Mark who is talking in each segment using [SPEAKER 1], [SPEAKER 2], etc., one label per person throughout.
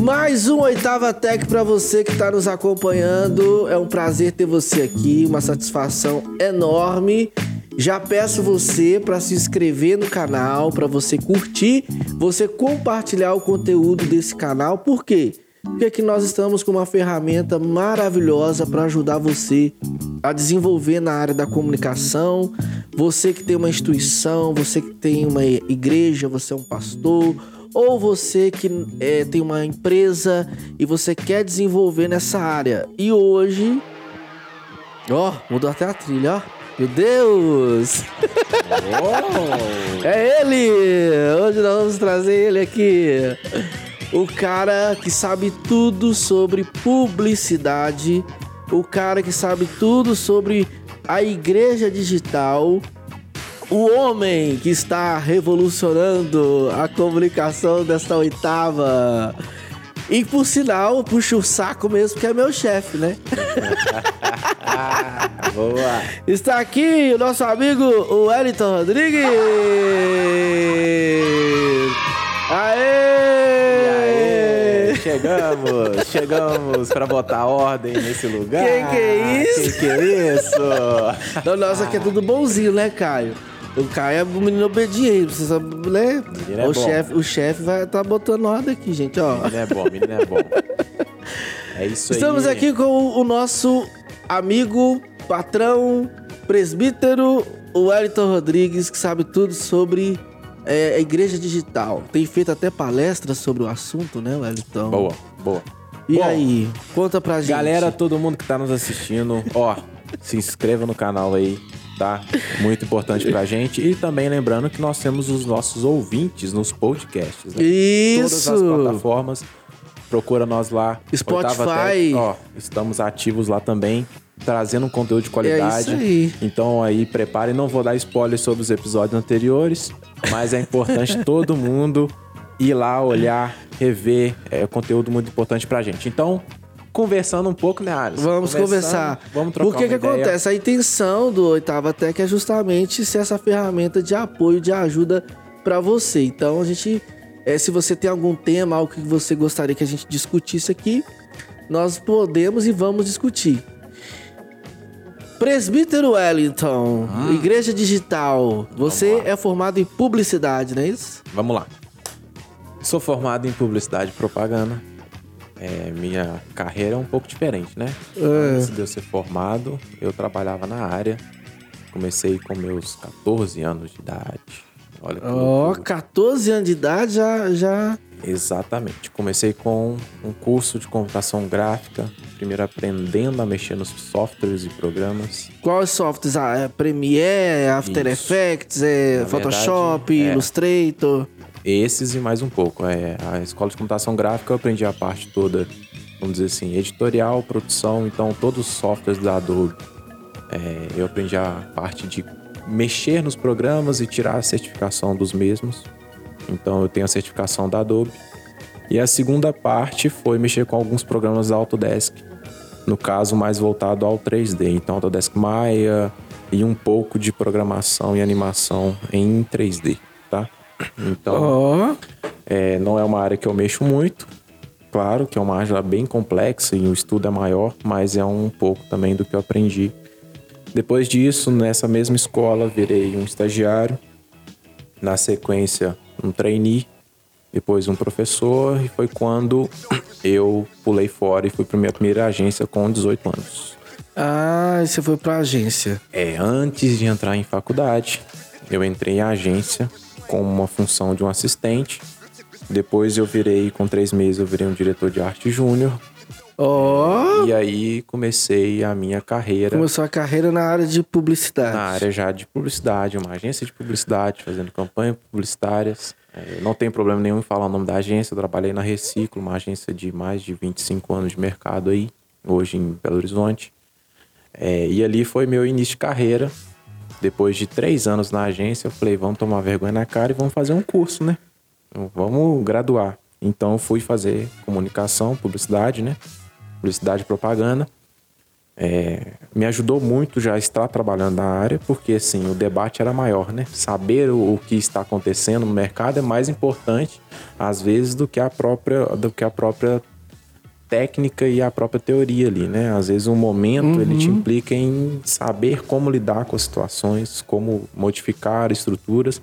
[SPEAKER 1] Mais um Oitava Tech para você que está nos acompanhando. É um prazer ter você aqui, uma satisfação enorme. Já peço você para se inscrever no canal, para você curtir, você compartilhar o conteúdo desse canal. Por quê? Porque aqui nós estamos com uma ferramenta maravilhosa para ajudar você a desenvolver na área da comunicação. Você que tem uma instituição, você que tem uma igreja, você é um pastor, ou você que é, tem uma empresa e você quer desenvolver nessa área. E hoje, ó, mudou até a trilha, ó. Meu Deus! Oh. é ele! Hoje nós vamos trazer ele aqui. O cara que sabe tudo sobre publicidade, o cara que sabe tudo sobre a igreja digital, o homem que está revolucionando a comunicação desta oitava. E por sinal, puxa o saco mesmo, que é meu chefe, né?
[SPEAKER 2] Boa!
[SPEAKER 1] Está aqui o nosso amigo o Wellington Rodrigues! Aê!
[SPEAKER 2] Chegamos, chegamos para botar ordem nesse lugar.
[SPEAKER 1] Que que é isso?
[SPEAKER 2] Que que é isso?
[SPEAKER 1] Não, nossa, aqui é tudo bonzinho, né, Caio? O Caio é um menino obediente, você sabe, né?
[SPEAKER 2] é
[SPEAKER 1] o
[SPEAKER 2] bom.
[SPEAKER 1] chefe, o chefe vai tá botando ordem aqui, gente, ó.
[SPEAKER 2] Menino é bom, menino é bom. É isso
[SPEAKER 1] Estamos
[SPEAKER 2] aí.
[SPEAKER 1] aqui com o nosso amigo, patrão, presbítero, o Wellington Rodrigues, que sabe tudo sobre é, a igreja digital. Tem feito até palestras sobre o assunto, né, Wellington?
[SPEAKER 2] Boa, boa.
[SPEAKER 1] E
[SPEAKER 2] Bom,
[SPEAKER 1] aí, conta pra gente.
[SPEAKER 2] Galera, todo mundo que tá nos assistindo, ó, se inscreva no canal aí, tá? Muito importante pra gente. E também lembrando que nós temos os nossos ouvintes nos podcasts. Né?
[SPEAKER 1] Isso!
[SPEAKER 2] Todas as plataformas. Procura nós lá.
[SPEAKER 1] Spotify.
[SPEAKER 2] Tech, ó, estamos ativos lá também, trazendo um conteúdo de qualidade.
[SPEAKER 1] É isso aí.
[SPEAKER 2] Então aí, prepare. Não vou dar spoiler sobre os episódios anteriores, mas é importante todo mundo ir lá, olhar, rever. É conteúdo muito importante pra gente. Então, conversando um pouco, né, Ares?
[SPEAKER 1] Vamos conversar.
[SPEAKER 2] Vamos trocar
[SPEAKER 1] Porque que
[SPEAKER 2] ideia.
[SPEAKER 1] acontece? A intenção do Oitava Tech é justamente ser essa ferramenta de apoio, de ajuda para você. Então a gente, é, se você tem algum tema, algo que você gostaria que a gente discutisse aqui, nós podemos e vamos discutir. Presbítero Wellington,
[SPEAKER 2] Ah.
[SPEAKER 1] Igreja Digital. Você é formado em publicidade, não é isso?
[SPEAKER 2] Vamos lá. Sou formado em publicidade e propaganda. É, minha carreira é um pouco diferente, né?
[SPEAKER 1] É.
[SPEAKER 2] Antes de eu ser formado, eu trabalhava na área. Comecei com meus 14 anos de idade. Olha que
[SPEAKER 1] Ó,
[SPEAKER 2] loucura.
[SPEAKER 1] 14 anos de idade já, já
[SPEAKER 2] Exatamente. Comecei com um curso de computação gráfica. Primeiro aprendendo a mexer nos softwares e programas.
[SPEAKER 1] Quais softwares? Ah, é Premiere, After
[SPEAKER 2] Isso.
[SPEAKER 1] Effects, é
[SPEAKER 2] Na
[SPEAKER 1] Photoshop,
[SPEAKER 2] verdade, é.
[SPEAKER 1] Illustrator.
[SPEAKER 2] Esses e mais um pouco. É, a escola de computação gráfica eu aprendi a parte toda, vamos dizer assim, editorial, produção, então todos os softwares da Adobe. É, eu aprendi a parte de mexer nos programas e tirar a certificação dos mesmos. Então eu tenho a certificação da Adobe. E a segunda parte foi mexer com alguns programas da Autodesk. No caso, mais voltado ao 3D. Então, Autodesk Maya e um pouco de programação e animação em 3D, tá? Então,
[SPEAKER 1] Ó,
[SPEAKER 2] é, não é uma área que eu mexo muito. Claro que é uma área bem complexa e o estudo é maior, mas é um pouco também do que eu aprendi. Depois disso, nessa mesma escola, virei um estagiário. Na sequência, um trainee. Depois um professor. E foi quando eu pulei fora e fui para minha primeira agência com 18 anos.
[SPEAKER 1] ah, e você foi pra agência.
[SPEAKER 2] É, antes de entrar em faculdade, eu entrei em agência com uma função de um assistente. Depois eu virei, com três meses, eu virei um diretor de arte júnior.
[SPEAKER 1] Ó,
[SPEAKER 2] E aí comecei a minha carreira
[SPEAKER 1] começou a carreira na área de publicidade.
[SPEAKER 2] na área já de publicidade, uma agência de publicidade, fazendo campanhas publicitárias. É, não tem problema nenhum em falar o nome da agência. Eu trabalhei na Reciclo, uma agência de mais de 25 anos de mercado aí, hoje em Belo Horizonte. É, e ali foi meu início de carreira. Depois de três anos na agência, eu falei, vamos tomar vergonha na cara e vamos fazer um curso, né? Vamos graduar. Então fui fazer comunicação, publicidade, né? Publicidade e propaganda. é, me ajudou muito já estar trabalhando na área, porque assim, o debate era maior, né? Saber o, o, que está acontecendo no mercado é mais importante, às vezes, do que a própria, do que a própria técnica e a própria teoria ali, né? Às vezes o momento uhum. ele te implica em saber como lidar com as situações, como modificar estruturas.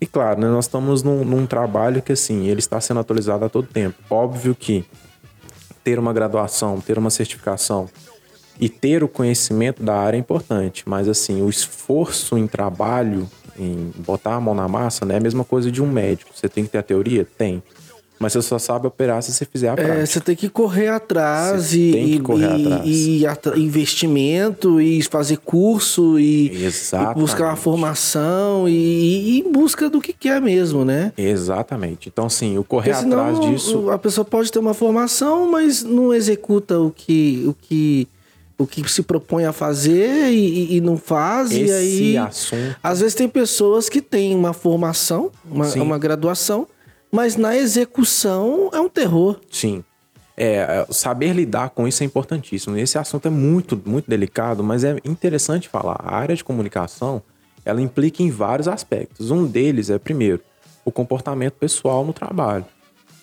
[SPEAKER 2] E claro, né, nós estamos num, num trabalho que assim, ele está sendo atualizado a todo tempo. Óbvio que ter uma graduação, ter uma certificação e ter o conhecimento da área é importante, mas assim, o esforço em trabalho, em botar a mão na massa, né, é a mesma coisa de um médico. Você tem que ter a teoria? Tem. Mas você só sabe operar se você fizer a é, prática.
[SPEAKER 1] É, você tem que correr atrás você e, tem que correr e, atrás. e, e investimento e fazer curso e, e buscar uma formação e, em busca do que quer mesmo, né?
[SPEAKER 2] Exatamente. Então, assim, o correr atrás disso.
[SPEAKER 1] A pessoa pode ter uma formação, mas não executa o que, o que o que se propõe a fazer e, e não faz. Esse e aí,
[SPEAKER 2] assunto.
[SPEAKER 1] às vezes tem pessoas que têm uma formação, uma, uma graduação, mas na execução é um terror.
[SPEAKER 2] Sim. É, saber lidar com isso é importantíssimo. Esse assunto é muito, muito delicado, mas é interessante falar. A área de comunicação, ela implica em vários aspectos. Um deles é, primeiro, o comportamento pessoal no trabalho.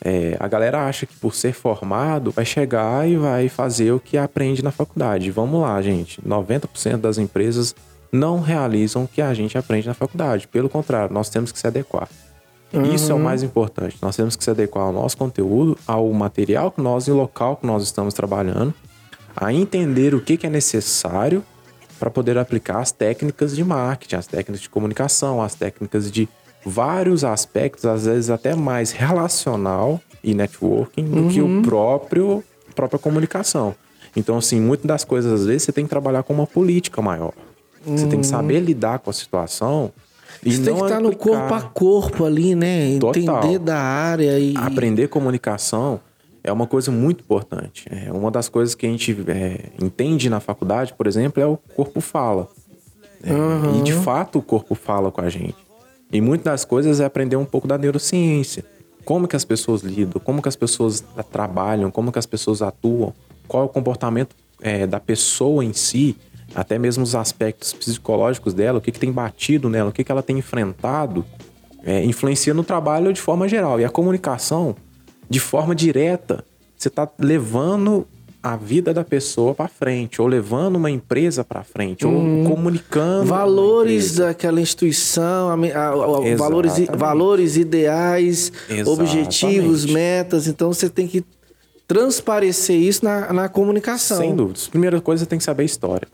[SPEAKER 2] É, a galera acha que por ser formado vai chegar e vai fazer o que aprende na faculdade. Vamos lá, gente. 90% das empresas não realizam o que a gente aprende na faculdade. Pelo contrário, nós temos que se adequar. Uhum. Isso é o mais importante. Nós temos que se adequar ao nosso conteúdo, ao material que nós e local que nós estamos trabalhando, a entender o que, que é necessário para poder aplicar as técnicas de marketing, as técnicas de comunicação, as técnicas de vários aspectos, às vezes até mais relacional e networking do uhum. que o uhum. próprio própria comunicação. Então, assim, muitas das coisas, às vezes, você tem que trabalhar com uma política maior. Uhum. Você tem que uhum. saber lidar com a situação.
[SPEAKER 1] Você tem que estar no corpo a corpo ali, né? Total. Entender da área e.
[SPEAKER 2] Aprender comunicação é uma coisa muito importante. É uma das coisas que a gente é, entende na faculdade, por exemplo, é o corpo fala. É, uhum. E de fato o corpo fala com a gente. E muitas das coisas é aprender um pouco da neurociência. Como que as pessoas lidam, como que as pessoas trabalham, como que as pessoas atuam, qual é o comportamento é, da pessoa em si, até mesmo os aspectos psicológicos dela, o que, que tem batido nela, o que, que ela tem enfrentado, é, influencia no trabalho de forma geral. E a comunicação, de forma direta, você está levando a vida da pessoa para frente, ou levando uma empresa para frente, ou uhum. comunicando
[SPEAKER 1] valores daquela instituição, a, a, a, valores, valores ideais, Exatamente. objetivos, metas. Então você tem que transparecer isso na, na comunicação.
[SPEAKER 2] Sem dúvida. Primeira coisa, você tem que saber a história.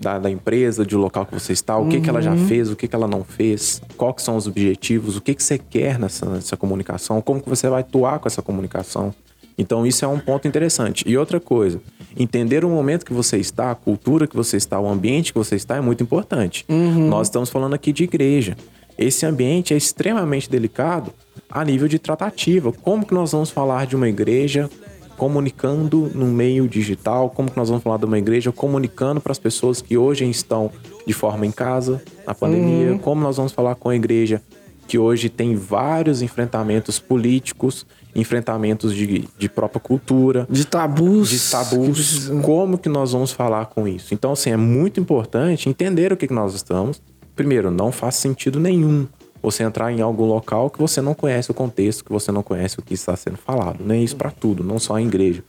[SPEAKER 2] Da, da, empresa, do local que você está, o uhum. que, que ela já uhum. fez, o que, que ela não fez, quais são os objetivos, o que, que você quer nessa, nessa comunicação, como que você vai atuar com essa comunicação. Então isso é um ponto interessante. E outra coisa, entender o momento que você está, a cultura que você está, o ambiente que você está é muito importante. Uhum. Nós estamos falando aqui de igreja. Esse ambiente é extremamente delicado a nível de tratativa. Como que nós vamos falar de uma igreja comunicando no meio digital? Como que nós vamos falar de uma igreja comunicando para as pessoas que hoje estão de forma em casa, na pandemia? Uhum. Como nós vamos falar com a igreja que hoje tem vários enfrentamentos políticos enfrentamentos de, de própria cultura.
[SPEAKER 1] De tabus.
[SPEAKER 2] De tabus. Como que nós vamos falar com isso? Então, assim, é muito importante entender o que, que nós estamos. Primeiro, não faz sentido nenhum você entrar em algum local que você não conhece o contexto, que você não conhece o que está sendo falado. Nem isso para tudo, não só a igreja.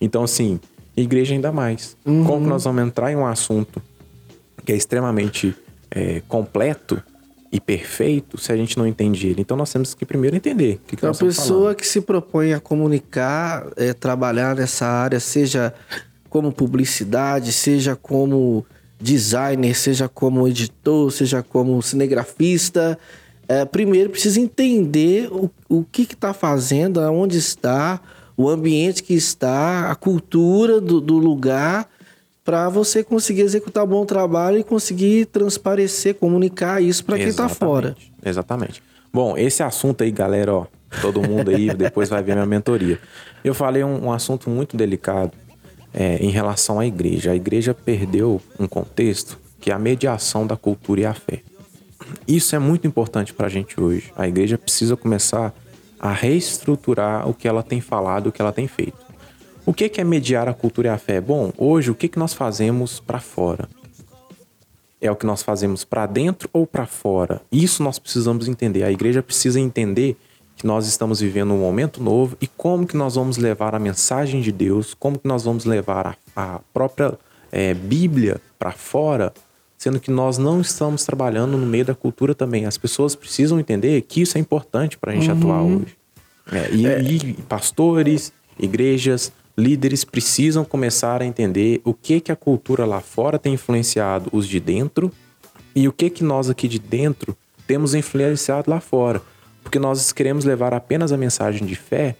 [SPEAKER 2] Então, assim, igreja ainda mais. Uhum. Como que nós vamos entrar em um assunto que é extremamente é, completo e perfeito se a gente não entende ele. Então nós temos que primeiro entender. O que, que
[SPEAKER 1] então, a pessoa que se propõe a comunicar, é, trabalhar nessa área, seja como publicidade, seja como designer, seja como editor, seja como cinegrafista, é, primeiro precisa entender o, o que está fazendo, aonde está, o ambiente que está, a cultura do, do lugar para você conseguir executar um bom trabalho e conseguir transparecer, comunicar isso para quem está fora.
[SPEAKER 2] Exatamente. Bom, esse assunto aí, galera, ó, todo mundo aí depois vai ver minha mentoria. Eu falei um, um assunto muito delicado é, em relação à igreja. A igreja perdeu um contexto que é a mediação da cultura e a fé. Isso é muito importante para a gente hoje. A igreja precisa começar a reestruturar o que ela tem falado, o que ela tem feito. O que é mediar a cultura e a fé? Bom, hoje o que que nós fazemos para fora? É o que nós fazemos para dentro ou para fora? Isso nós precisamos entender. A igreja precisa entender que nós estamos vivendo um momento novo e como que nós vamos levar a mensagem de Deus, como que nós vamos levar a, a própria é, Bíblia para fora, sendo que nós não estamos trabalhando no meio da cultura também. As pessoas precisam entender que isso é importante para a gente uhum. atuar hoje. É, e, é. e, pastores, igrejas, líderes precisam começar a entender o que que a cultura lá fora tem influenciado os de dentro e o que que nós aqui de dentro temos influenciado lá fora porque nós queremos levar apenas a mensagem de fé,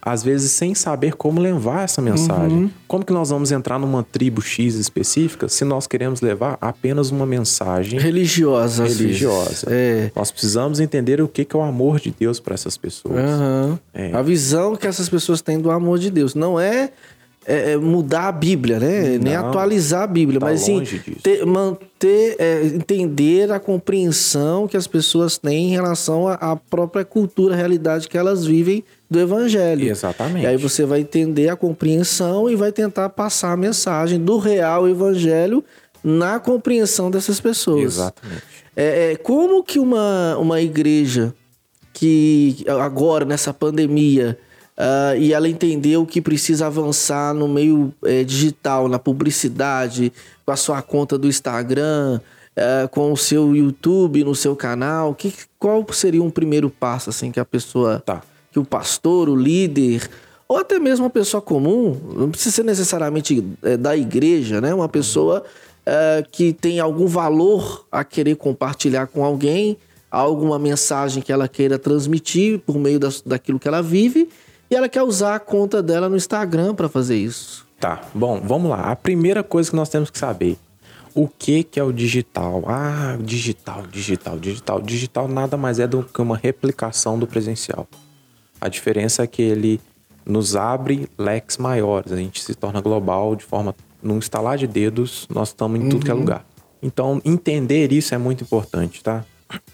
[SPEAKER 2] às vezes sem saber como levar essa mensagem. Uhum. Como que nós vamos entrar numa tribo X específica se nós queremos levar apenas uma mensagem
[SPEAKER 1] religiosa?
[SPEAKER 2] Religiosa. É. Nós precisamos entender o que é o amor de Deus para essas pessoas.
[SPEAKER 1] Uhum. É. A visão que essas pessoas têm do amor de Deus não é é, é, mudar a Bíblia, né? Não, Nem atualizar a Bíblia, tá mas sim ter, manter, é, entender a compreensão que as pessoas têm em relação à própria cultura, realidade que elas vivem do Evangelho.
[SPEAKER 2] Exatamente.
[SPEAKER 1] E aí você vai entender a compreensão e vai tentar passar a mensagem do real Evangelho na compreensão dessas pessoas.
[SPEAKER 2] Exatamente.
[SPEAKER 1] É, é, como que uma, uma igreja que agora, nessa pandemia, Uh, e ela entendeu que precisa avançar no meio é, digital, na publicidade, com a sua conta do Instagram, uh, com o seu YouTube, no seu canal. Que, qual seria um primeiro passo assim que a pessoa,
[SPEAKER 2] tá.
[SPEAKER 1] que o pastor, o líder, ou até mesmo uma pessoa comum, não precisa ser necessariamente é, da igreja, né? Uma pessoa que tem algum valor a querer compartilhar com alguém, alguma mensagem que ela queira transmitir por meio das, daquilo que ela vive e ela quer usar a conta dela no Instagram para fazer isso.
[SPEAKER 2] Tá, bom, vamos lá. A primeira coisa que nós temos que saber. O que, que é o digital? Ah, digital, digital, digital. Digital nada mais é do que uma replicação do presencial. A diferença é que ele nos abre leques maiores. A gente se torna global de forma. Num instalar de dedos, nós estamos em uhum. tudo que é uhum. lugar. Então, entender isso é muito importante, tá?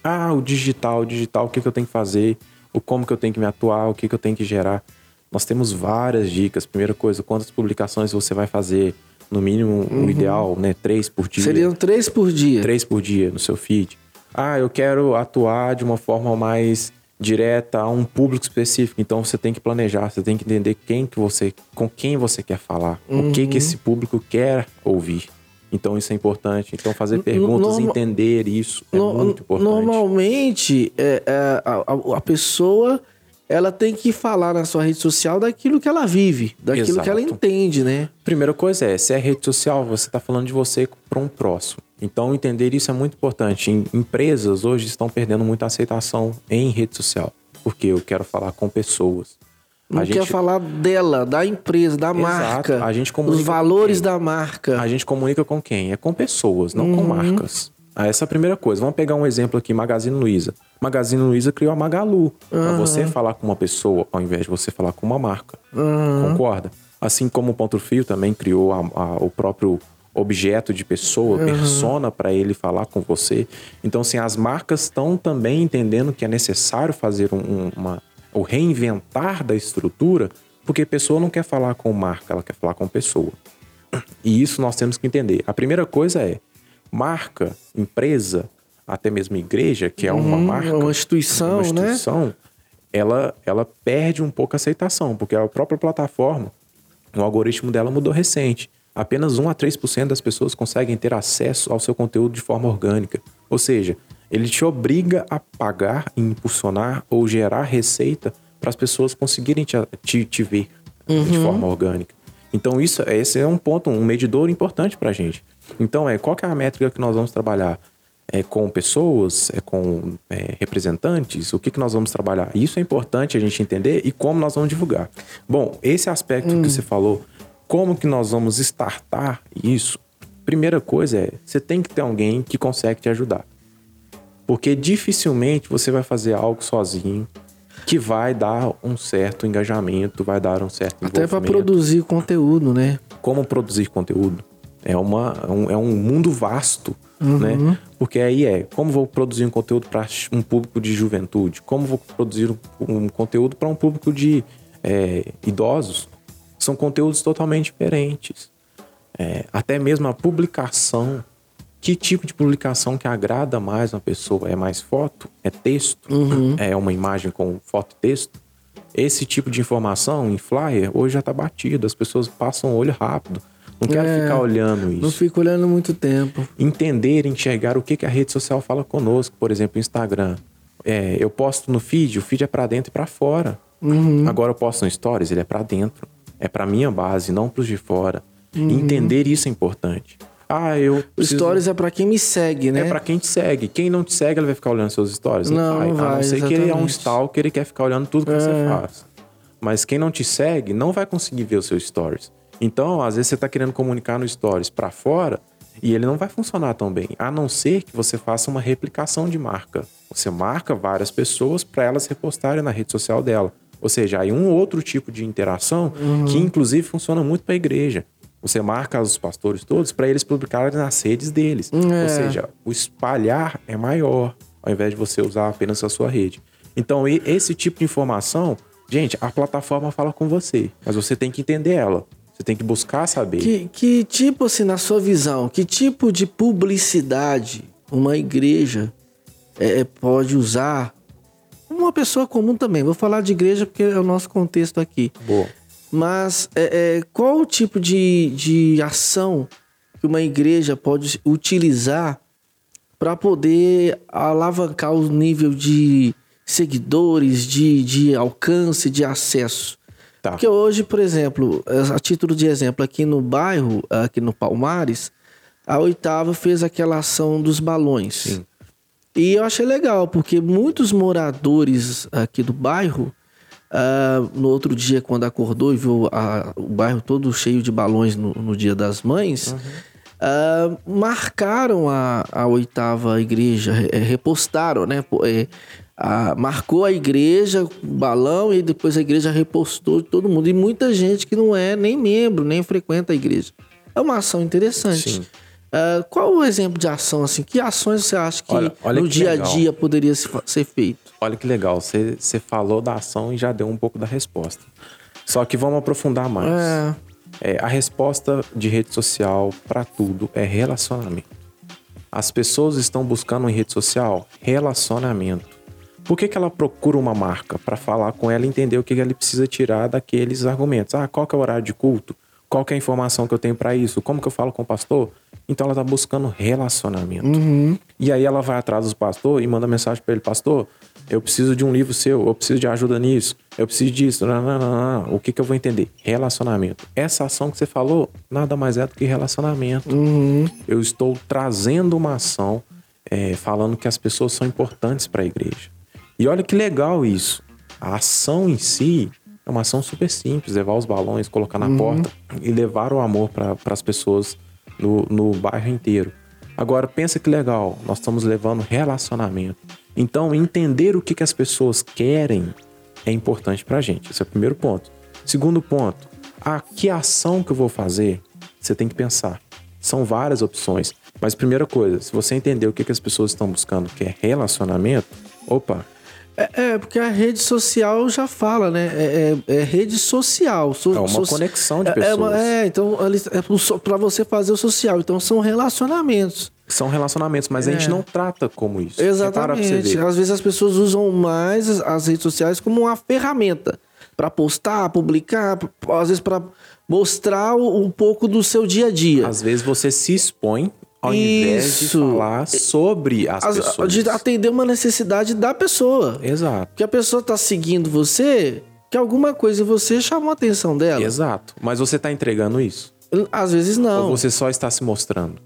[SPEAKER 2] Ah, o digital, o digital, o que, que eu tenho que fazer? O como que eu tenho que me atuar, o que, que eu tenho que gerar. Nós temos várias dicas. Primeira coisa, quantas publicações você vai fazer? No mínimo, uhum. o ideal, né? Três por dia.
[SPEAKER 1] Seriam três por dia.
[SPEAKER 2] Três por dia no seu feed. Ah, eu quero atuar de uma forma mais direta a um público específico. Então você tem que planejar, você tem que entender quem que você, com quem você quer falar, uhum. o que que uhum. esse público quer ouvir. Então isso é importante. Então fazer perguntas, Norma... entender isso é no... muito importante.
[SPEAKER 1] Normalmente é, é, a, a, pessoa ela tem que falar na sua rede social daquilo que ela vive, daquilo Exato. que ela entende, né?
[SPEAKER 2] Primeira coisa é, se é rede social, você está falando de você para um próximo. Então entender isso é muito importante. Em, empresas hoje estão perdendo muita aceitação em rede social, porque eu quero falar com pessoas.
[SPEAKER 1] Não a quer gente... falar dela, da empresa, da Exato. marca.
[SPEAKER 2] A gente comunica
[SPEAKER 1] os valores da marca.
[SPEAKER 2] A gente comunica com quem? É com pessoas, não uhum. com marcas. Ah, essa é a primeira coisa. Vamos pegar um exemplo aqui, Magazine Luiza. Magazine Luiza criou a Magalu. Uhum. Para você falar com uma pessoa, ao invés de você falar com uma marca. Uhum. Concorda? Assim como o Ponto Frio também criou a, a, o próprio objeto de pessoa, uhum. persona para ele falar com você. Então, assim, as marcas estão também entendendo que é necessário fazer um, uma o reinventar da estrutura, porque a pessoa não quer falar com marca, ela quer falar com pessoa. E isso nós temos que entender. A primeira coisa é marca, empresa, até mesmo igreja, que é uma uhum, marca,
[SPEAKER 1] uma instituição,
[SPEAKER 2] uma instituição
[SPEAKER 1] né?
[SPEAKER 2] ela, ela perde um pouco a aceitação, porque a própria plataforma, o algoritmo dela mudou recente. Apenas 1 a 3% das pessoas conseguem ter acesso ao seu conteúdo de forma orgânica. Ou seja, ele te obriga a pagar, impulsionar ou gerar receita para as pessoas conseguirem te, te, te ver uhum. de forma orgânica. Então isso, esse é um ponto, um medidor importante para a gente. Então é qual que é a métrica que nós vamos trabalhar? É com pessoas, é com é, representantes, o que, que nós vamos trabalhar? Isso é importante a gente entender e como nós vamos divulgar. Bom, esse aspecto hum. que você falou, como que nós vamos startar isso? Primeira coisa é, você tem que ter alguém que consegue te ajudar. Porque dificilmente você vai fazer algo sozinho que vai dar um certo engajamento, vai dar um certo
[SPEAKER 1] Até para produzir conteúdo, né?
[SPEAKER 2] Como produzir conteúdo? É, uma, é um, é um mundo vasto, uhum. né? Porque aí é, como vou produzir um conteúdo para um público de juventude? Como vou produzir um, um conteúdo para um público de é, idosos? São conteúdos totalmente diferentes. É, até mesmo a publicação. Que tipo de publicação que agrada mais uma pessoa? É mais foto? É texto?
[SPEAKER 1] Uhum.
[SPEAKER 2] É uma imagem com foto e texto? Esse tipo de informação em flyer hoje já está batido. As pessoas passam o olho rápido. Não quero
[SPEAKER 1] É,
[SPEAKER 2] ficar olhando isso
[SPEAKER 1] Não fico olhando muito tempo.
[SPEAKER 2] entender, enxergar o que, que a rede social fala conosco. Por exemplo, Instagram. É, eu posto no feed, o feed é para dentro e para fora.
[SPEAKER 1] Uhum.
[SPEAKER 2] Agora eu posto no stories, ele é para dentro. É para minha base, não para os de fora.
[SPEAKER 1] Uhum.
[SPEAKER 2] Entender isso é importante. Ah, eu preciso-
[SPEAKER 1] stories é pra quem me segue, né?
[SPEAKER 2] é para quem te segue. Quem não te segue, ele vai ficar olhando seus stories.
[SPEAKER 1] Não,
[SPEAKER 2] vai.
[SPEAKER 1] não
[SPEAKER 2] A não
[SPEAKER 1] vai,
[SPEAKER 2] ser que ele é um stalker, ele quer ficar olhando tudo que você
[SPEAKER 1] É.
[SPEAKER 2] faz. Mas quem não te segue, não vai conseguir ver os seus stories. Então, às vezes você tá querendo comunicar no stories para fora e ele não vai funcionar tão bem, a não ser que você faça uma replicação de marca. Você marca várias pessoas para elas repostarem na rede social dela. Ou seja, aí um outro tipo de interação
[SPEAKER 1] Uhum.
[SPEAKER 2] que inclusive funciona muito para a igreja. Você marca os pastores todos para eles publicarem nas redes deles.
[SPEAKER 1] É.
[SPEAKER 2] Ou seja, o espalhar é maior, ao invés de você usar apenas a sua rede. Então, esse tipo de informação, gente, a plataforma fala com você, mas você tem que entender ela. Você tem que buscar saber.
[SPEAKER 1] Que, que tipo, assim, na sua visão, que tipo de publicidade uma igreja é, pode usar? Uma pessoa comum também. Vou falar de igreja porque é o nosso contexto aqui.
[SPEAKER 2] Boa.
[SPEAKER 1] Mas é, é, qual o tipo de, de ação que uma igreja pode utilizar para poder alavancar o nível de seguidores, de, de alcance, de acesso?
[SPEAKER 2] Tá.
[SPEAKER 1] Porque hoje, por exemplo, a título de exemplo, aqui no bairro, aqui no Palmares, a oitava fez aquela ação dos balões.
[SPEAKER 2] Sim.
[SPEAKER 1] E eu achei legal, porque muitos moradores aqui do bairro, ah, no outro dia, quando acordou e viu a- o bairro todo cheio de balões no, no Dia das Mães, ah, marcaram a, a oitava igreja, re- eh, repostaram, né? A- marcou a igreja, o balão, e depois a igreja repostou de todo mundo. E muita gente que não é nem membro, nem frequenta a igreja. É uma ação interessante.
[SPEAKER 2] Sim.
[SPEAKER 1] Ah, qual o exemplo de ação assim? Que ações você acha que
[SPEAKER 2] Olha- olha
[SPEAKER 1] no
[SPEAKER 2] que
[SPEAKER 1] dia
[SPEAKER 2] legal.
[SPEAKER 1] a dia poderia se ser feito?
[SPEAKER 2] Olha que legal, você, você falou da ação e já deu um pouco da resposta. Só que vamos aprofundar mais.
[SPEAKER 1] É.
[SPEAKER 2] É, a resposta de rede social para tudo é relacionamento. As pessoas estão buscando em rede social relacionamento. Por que, que ela procura uma marca? Para falar com ela e entender o que, que ela precisa tirar daqueles argumentos. Ah, qual que é o horário de culto? Qual que é a informação que eu tenho para isso? Como que eu falo com o pastor? Então ela está buscando relacionamento. E aí ela vai atrás do pastor e manda mensagem para ele: Pastor, eu preciso de um livro seu, eu preciso de ajuda nisso, eu preciso disso. Não, não, não, não. O que, que eu vou entender? Relacionamento. Essa ação que você falou nada mais é do que relacionamento. Eu estou trazendo uma ação é, falando que as pessoas são importantes para a igreja. E olha que legal isso. A ação em si é uma ação super simples: levar os balões, colocar na porta e levar o amor para as pessoas no, no bairro inteiro. Agora, pensa que legal, nós estamos levando relacionamento. Então, entender o que, que as pessoas querem é importante pra gente. Esse é o primeiro ponto. Segundo ponto, a que ação que eu vou fazer? Você tem que pensar. São várias opções. Mas primeira coisa, se você entender o que, que as pessoas estão buscando, que é relacionamento, opa,
[SPEAKER 1] É, é, porque a rede social já fala, né? É, é- é rede social. So-
[SPEAKER 2] É uma
[SPEAKER 1] soci-
[SPEAKER 2] conexão de
[SPEAKER 1] É- é uma-
[SPEAKER 2] pessoas.
[SPEAKER 1] É, então é so- pra você fazer o social. Então são relacionamentos.
[SPEAKER 2] são relacionamentos, mas a gente não trata como isso.
[SPEAKER 1] Exatamente. Às vezes as pessoas usam mais as, as redes sociais como uma ferramenta para postar, publicar, às vezes para mostrar um pouco do seu dia a dia.
[SPEAKER 2] Às vezes você se expõe ao invés de falar sobre as,
[SPEAKER 1] As-
[SPEAKER 2] pessoas.
[SPEAKER 1] de atender uma necessidade da pessoa.
[SPEAKER 2] Exato.
[SPEAKER 1] Porque a pessoa tá seguindo você, que alguma coisa em você chamou a atenção dela.
[SPEAKER 2] Exato. Mas você tá entregando isso?
[SPEAKER 1] Às vezes não.
[SPEAKER 2] Ou você só está se mostrando?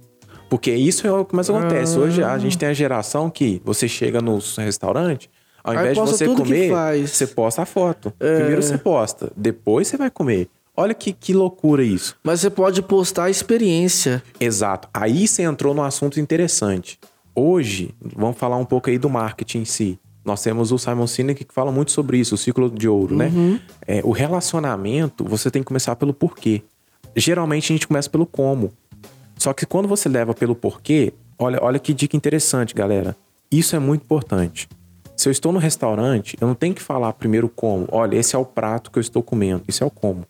[SPEAKER 2] Porque isso é o que mais acontece.
[SPEAKER 1] Ah.
[SPEAKER 2] Hoje a gente tem a geração que você chega no restaurante, ao invés de você
[SPEAKER 1] que
[SPEAKER 2] comer.
[SPEAKER 1] É.
[SPEAKER 2] você posta a foto. Primeiro você posta, depois você vai comer. Olha que, que loucura isso.
[SPEAKER 1] Mas você pode postar a experiência.
[SPEAKER 2] Exato. Aí você entrou num assunto interessante. Hoje, vamos falar um pouco aí do marketing em si. Nós temos o Simon Sinek que fala muito sobre isso, o ciclo de ouro, né? É, o relacionamento, você tem que começar pelo porquê. Geralmente a gente começa pelo como. Só que quando você leva pelo porquê, olha, olha que dica interessante, galera. Isso é muito importante. Se eu estou no restaurante, eu não tenho que falar primeiro como. Olha, esse é o prato que eu estou comendo. Isso é o como.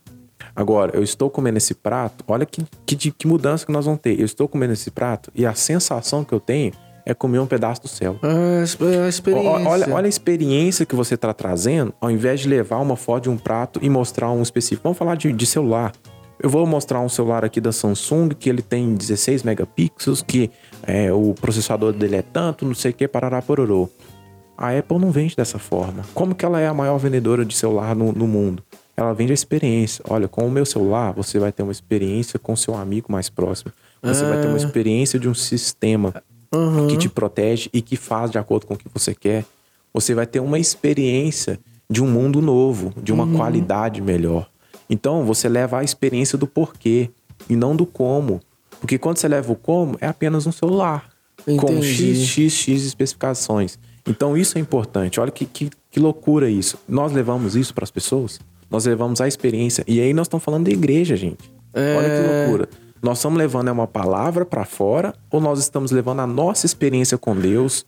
[SPEAKER 2] Agora, eu estou comendo esse prato, olha que, que, que mudança que nós vamos ter. Eu estou comendo esse prato e a sensação que eu tenho é comer um pedaço do céu.
[SPEAKER 1] É a experiência.
[SPEAKER 2] Olha, olha a experiência que você está trazendo, ao invés de levar uma foto de um prato e mostrar um específico. Vamos falar de, de celular. Eu vou mostrar um celular aqui da Samsung que ele tem 16 megapixels, que é, o processador dele é tanto, não sei o que, parará pororô. A Apple não vende dessa forma. Como que ela é a maior vendedora de celular no, no mundo? Ela vende a experiência. Olha, com o meu celular, você vai ter uma experiência com seu amigo mais próximo. Você vai ter uma ah. experiência de um sistema uhum. que te protege e que faz de acordo com o que você quer. Você vai ter uma experiência de um mundo novo, de uma uhum. qualidade melhor. Então você leva a experiência do porquê e não do como. Porque quando você leva o como, é apenas um celular Entendi. com x, x, x especificações. Então isso é importante. Olha que, que, que loucura isso. Nós levamos isso para as pessoas. Nós levamos a experiência. E aí nós estamos falando de igreja, gente. É... Olha que loucura. Nós estamos levando uma palavra para fora ou nós estamos levando a nossa experiência com Deus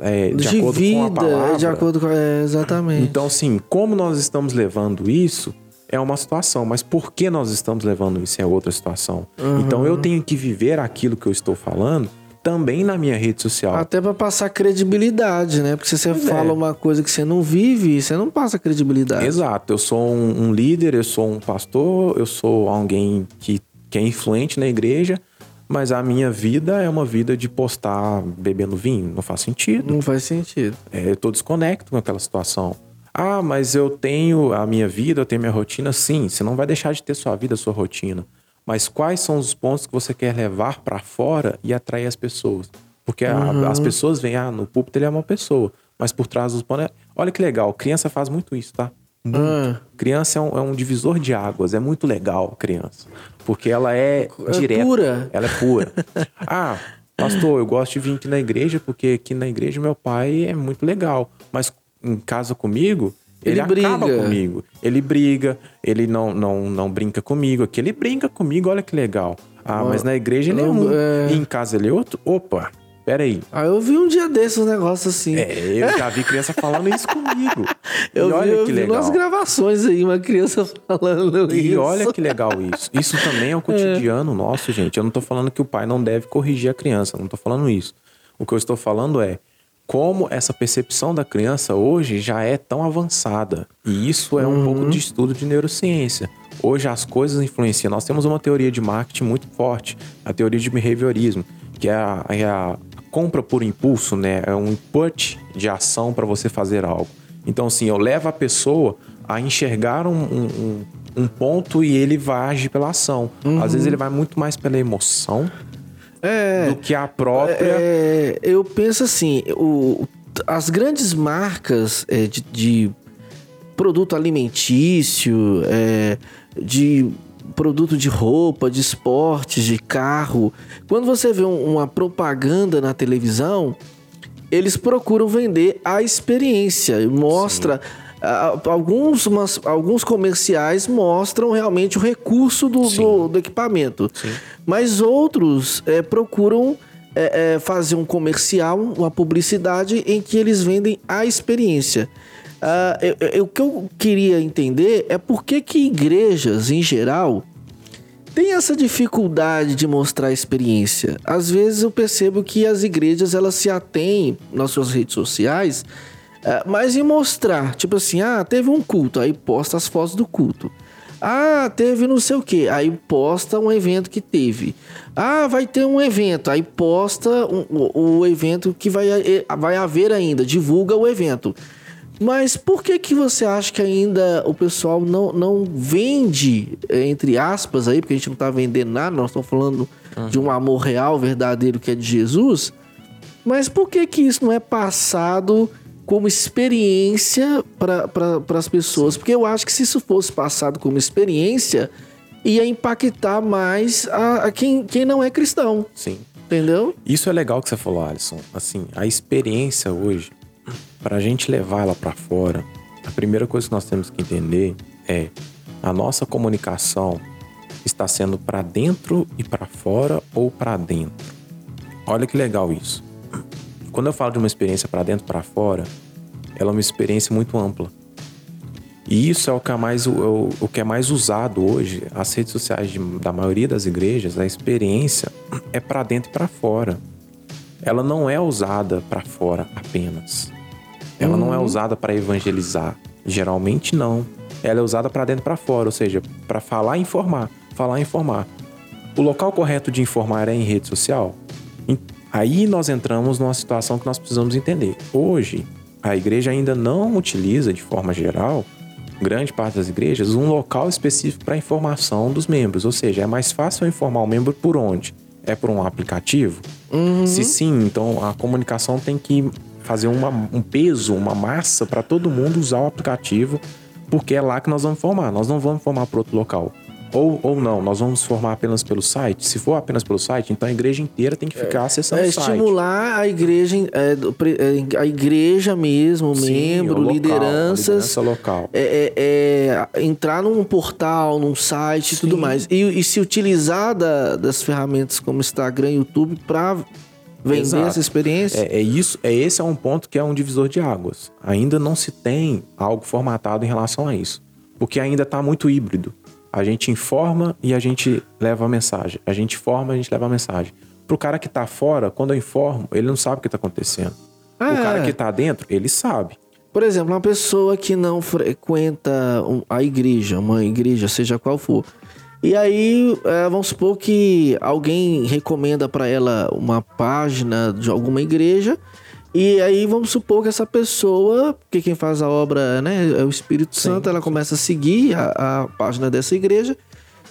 [SPEAKER 2] é, de, de, acordo vida, com a palavra?
[SPEAKER 1] De acordo com... É, exatamente.
[SPEAKER 2] Então, assim, como nós estamos levando isso é uma situação, mas por que nós estamos levando isso é outra situação. Uhum. Então, eu tenho que viver aquilo que eu estou falando também na minha rede social.
[SPEAKER 1] Até para passar credibilidade, né? Porque se você é. fala uma coisa que você não vive, você não passa credibilidade.
[SPEAKER 2] Exato. Eu sou um, um líder, eu sou um pastor, eu sou alguém que que é influente na igreja, mas a minha vida é uma vida de postar bebendo vinho. Não faz sentido.
[SPEAKER 1] Não faz sentido.
[SPEAKER 2] É, eu tô desconecto com aquela situação. Ah, mas eu tenho a minha vida, eu tenho minha rotina. Sim, você não vai deixar de ter sua vida, sua rotina. Mas quais são os pontos que você quer levar para fora e atrair as pessoas? Porque uhum. a, as pessoas veem, ah, no púlpito ele é uma pessoa, mas por trás dos panos. É... Olha que legal, criança faz muito isso, tá? Muito. Ah. Criança é um, é um, divisor de águas, é muito legal criança. Porque ela é, é direta.
[SPEAKER 1] Pura.
[SPEAKER 2] Ela é pura. ah, pastor, eu gosto de vir aqui na igreja porque aqui na igreja meu pai é muito legal. Mas em casa comigo, ele, ele acaba briga. comigo. Ele briga, ele não, não, não brinca comigo. Aqui ele brinca comigo, olha que legal. Ah, mas na igreja ele é um. É... E em casa ele é outro? Opa, Pera aí.
[SPEAKER 1] Ah, eu vi um dia desses um negócio assim.
[SPEAKER 2] É, eu já vi criança falando isso comigo.
[SPEAKER 1] eu e olha vi, eu que vi legal. umas gravações aí, uma criança falando
[SPEAKER 2] e
[SPEAKER 1] isso.
[SPEAKER 2] E olha que legal isso. Isso também é o cotidiano é. nosso, gente. Eu não tô falando que o pai não deve corrigir a criança, não tô falando isso. O que eu estou falando é como essa percepção da criança hoje já é tão avançada. E isso é um uhum. pouco de estudo de neurociência. Hoje as coisas influenciam. Nós temos uma teoria de marketing muito forte, a teoria de behaviorismo, que é a, é a compra por impulso, né? É um input de ação para você fazer algo. Então, assim, eu levo a pessoa a enxergar um, um, um ponto e ele vai agir pela ação. Uhum. Às vezes ele vai muito mais pela emoção é, do que a própria.
[SPEAKER 1] É, eu penso assim, o, as grandes marcas é, de, de, produto alimentício, é, de produto de roupa, de esportes, de carro. Quando você vê um, uma propaganda na televisão, eles procuram vender a experiência. Mostra. Alguns, umas, alguns comerciais mostram realmente o recurso do, do, do equipamento. Sim. Mas outros é, procuram é, é, fazer um comercial, uma publicidade em que eles vendem a experiência. Uh, o que eu queria entender é por que, que igrejas, em geral, têm essa dificuldade de mostrar a experiência. Às vezes eu percebo que as igrejas elas se atêm nas suas redes sociais, mas em mostrar, tipo assim, ah, teve um culto, aí posta as fotos do culto. Ah, teve não sei o que, aí posta um evento que teve. Ah, vai ter um evento, aí posta um, o, o evento que vai, eh, vai haver ainda, divulga o evento. Mas por que que você acha que ainda o pessoal não, não vende, entre aspas aí, porque a gente não está vendendo nada, nós estamos falando uhum. de um amor real, verdadeiro, que é de Jesus. Mas por que que isso não é passado como experiência para pra, as pessoas? Porque eu acho que se isso fosse passado como experiência, ia impactar mais a, a quem, quem não é cristão.
[SPEAKER 2] Sim.
[SPEAKER 1] Entendeu?
[SPEAKER 2] Isso é legal que você falou, Alisson. Assim, a experiência hoje para a gente levar ela para fora, a primeira coisa que nós temos que entender é a nossa comunicação está sendo para dentro e para fora ou para dentro. Olha que legal isso. Quando eu falo de uma experiência para dentro e para fora, ela é uma experiência muito ampla. E isso é o que é mais, o, o que é mais usado hoje. As redes sociais de, da maioria das igrejas, a experiência é para dentro e para fora. Ela não é usada para fora apenas. Ela uhum. não é uhum. usada para evangelizar. Geralmente não. Ela é usada para dentro e para fora, ou seja, para falar e informar. Falar e informar. O local correto de informar é em rede social? Aí nós entramos numa situação que nós precisamos entender. Hoje, a igreja ainda não utiliza, de forma geral, grande parte das igrejas, um local específico para informação dos membros. Ou seja, é mais fácil informar o membro por onde? É por um aplicativo? Uhum. Se sim, então a comunicação tem que fazer uma, um peso, uma massa para todo mundo usar o aplicativo, porque é lá que nós vamos formar. Nós não vamos formar para outro local. Ou, ou não, nós vamos formar apenas pelo site? Se for apenas pelo site, então a igreja inteira tem que ficar é, acessando é, o
[SPEAKER 1] site. estimular a igreja, é, é, a igreja mesmo, Sim, membro, local, lideranças. Liderança
[SPEAKER 2] local.
[SPEAKER 1] É, é, é, entrar num portal, num site e tudo mais. E, e se utilizar da, das ferramentas como Instagram e YouTube para vender Exato. essa experiência.
[SPEAKER 2] É, é, isso, é esse é um ponto que é um divisor de águas. Ainda não se tem algo formatado em relação a isso, porque ainda está muito híbrido. A gente informa e a gente leva a mensagem. A gente informa e a gente leva a mensagem. Pro cara que tá fora, quando eu informo, ele não sabe o que tá acontecendo. Ah, o cara é. que tá dentro, ele sabe.
[SPEAKER 1] Por exemplo, uma pessoa que não frequenta a igreja, uma igreja, seja qual for. E aí, é, vamos supor que alguém recomenda para ela uma página de alguma igreja e aí vamos supor que essa pessoa, porque quem faz a obra né, é o Espírito sim, Santo, ela começa a seguir a, a, página dessa igreja.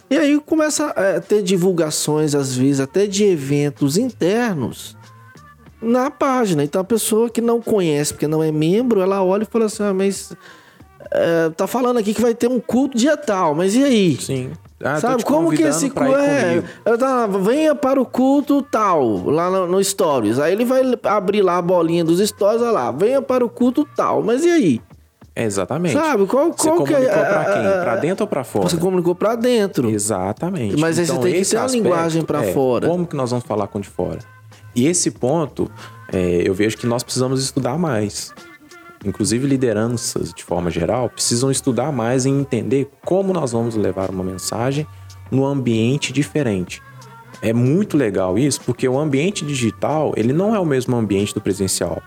[SPEAKER 1] E aí começa a ter divulgações, às vezes, até de eventos internos na página. Então a pessoa que não conhece, porque não é membro, ela olha e fala assim: ah, mas é, tá falando aqui que vai ter um culto dia tal, mas e aí?
[SPEAKER 2] Sim.
[SPEAKER 1] Ah, Sabe como que esse culto é? Tá, venha para o culto tal, lá no, no, Stories. Aí ele vai abrir lá a bolinha dos Stories, olha lá, venha para o culto tal. Mas e aí?
[SPEAKER 2] Exatamente.
[SPEAKER 1] Sabe, qual,
[SPEAKER 2] você
[SPEAKER 1] qual
[SPEAKER 2] que é? pra quem? Pra dentro ou pra fora?
[SPEAKER 1] Você comunicou pra dentro.
[SPEAKER 2] Exatamente.
[SPEAKER 1] Mas aí então, você tem que ter a linguagem pra
[SPEAKER 2] é,
[SPEAKER 1] fora.
[SPEAKER 2] Como que nós vamos falar com de fora? E esse ponto, é, eu vejo que nós precisamos estudar mais inclusive lideranças de forma geral, precisam estudar mais em entender como nós vamos levar uma mensagem no ambiente diferente. É muito legal isso, porque o ambiente digital, ele não é o mesmo ambiente do presencial.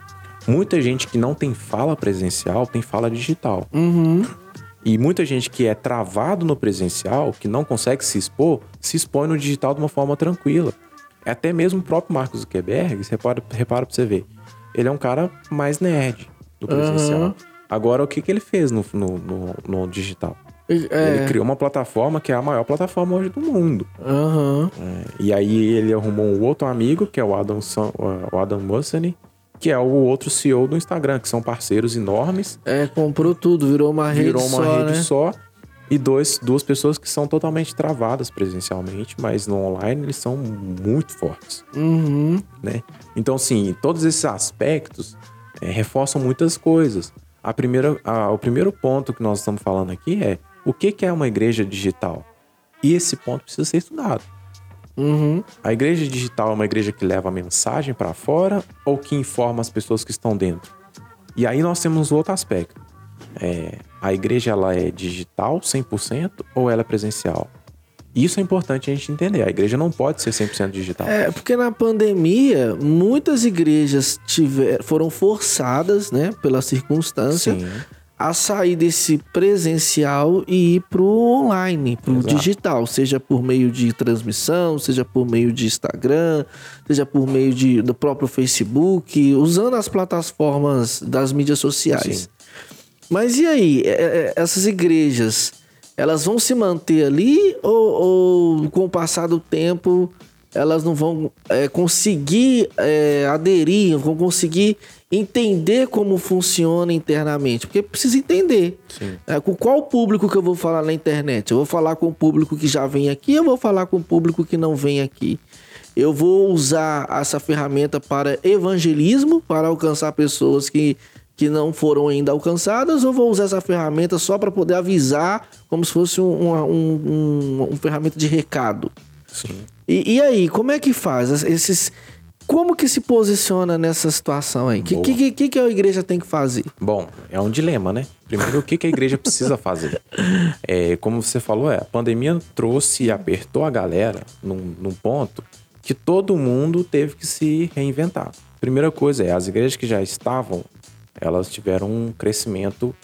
[SPEAKER 2] Muita gente que não tem fala presencial tem fala digital.
[SPEAKER 1] Uhum.
[SPEAKER 2] E muita gente que é travado no presencial, que não consegue se expor, se expõe no digital de uma forma tranquila. É até mesmo o próprio Marcos Zuckerberg, você repara, repara pra você ver. Ele é um cara mais nerd do presencial. Uhum. Agora, o que, que ele fez no, no, no, no digital? É. Ele criou uma plataforma que é a maior plataforma hoje do mundo.
[SPEAKER 1] Uhum.
[SPEAKER 2] É, e aí ele arrumou um outro amigo, que é o Adam, o Adam Mussany, que é o outro CEO do Instagram, que são parceiros enormes.
[SPEAKER 1] É, comprou tudo, virou uma rede
[SPEAKER 2] virou uma
[SPEAKER 1] só,
[SPEAKER 2] rede
[SPEAKER 1] né?
[SPEAKER 2] só. E dois, duas pessoas que são totalmente travadas presencialmente, mas no online eles são muito fortes.
[SPEAKER 1] Uhum.
[SPEAKER 2] Né? Então, sim, todos esses aspectos é, reforçam muitas coisas. A primeira, a, o primeiro ponto que nós estamos falando aqui é o que, que é uma igreja digital? E esse ponto precisa ser estudado.
[SPEAKER 1] Uhum.
[SPEAKER 2] A igreja digital é uma igreja que leva a mensagem para fora ou que informa as pessoas que estão dentro? E aí nós temos outro aspecto. É, a igreja ela é digital 100% ou ela é presencial? Isso é importante a gente entender. A igreja não pode ser 100% digital.
[SPEAKER 1] É, porque na pandemia, muitas igrejas tiver, foram forçadas, né, pela circunstância, Sim. a sair desse presencial e ir pro online, pro Exato. digital, seja por meio de transmissão, seja por meio de Instagram, seja por meio de, do próprio Facebook, usando as plataformas das mídias sociais. Sim. Mas e aí, é, é, essas igrejas elas vão se manter ali ou, ou com o passar do tempo elas não vão é, conseguir é, aderir, vão conseguir entender como funciona internamente? Porque precisa entender. É, com qual público que eu vou falar na internet? Eu vou falar com o público que já vem aqui, eu vou falar com o público que não vem aqui. Eu vou usar essa ferramenta para evangelismo, para alcançar pessoas que que não foram ainda alcançadas ou vou usar essa ferramenta só para poder avisar como se fosse um, um, um, um ferramenta de recado?
[SPEAKER 2] Sim.
[SPEAKER 1] E, e, aí, como é que faz? Esses, como que se posiciona nessa situação aí? O que, que, que, que a igreja tem que fazer?
[SPEAKER 2] Bom, é um dilema, né? Primeiro, o que, que a igreja precisa fazer? É, como você falou, é, a pandemia trouxe e apertou a galera num, num ponto que todo mundo teve que se reinventar. Primeira coisa é, as igrejas que já estavam, elas tiveram um crescimento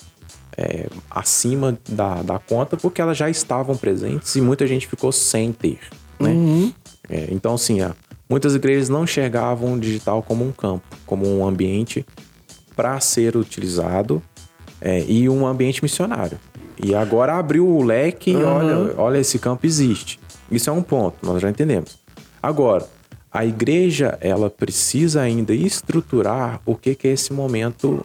[SPEAKER 2] é, acima da, da conta porque elas já estavam presentes e muita gente ficou sem ter, né? Uhum. É, então, assim, Muitas igrejas não enxergavam o digital como um campo, como um ambiente para ser utilizado é, e um ambiente missionário. E agora abriu o leque uhum. e olha, olha, esse campo existe. Isso é um ponto, nós já entendemos. Agora, a igreja ela precisa ainda estruturar o que, que é esse momento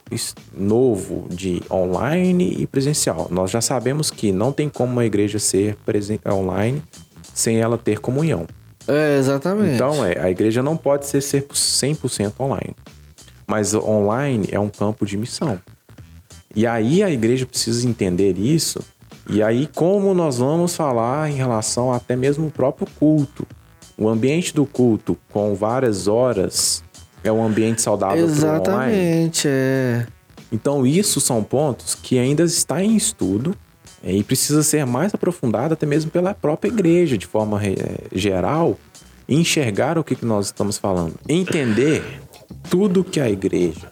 [SPEAKER 2] novo de online e presencial. Nós já sabemos que não tem como uma igreja ser online sem ela ter comunhão.
[SPEAKER 1] É, exatamente.
[SPEAKER 2] Então, é, a igreja não pode ser 100% online. Mas online é um campo de missão. E aí a igreja precisa entender isso. E aí, como nós vamos falar em relação até mesmo o próprio culto? O ambiente do culto, com várias horas, é um ambiente saudável
[SPEAKER 1] Exatamente, é.
[SPEAKER 2] Então, isso são pontos que ainda está em estudo é, e precisa ser mais aprofundado até mesmo pela própria igreja, de forma é, geral, enxergar o que, que nós estamos falando. Entender tudo que a igreja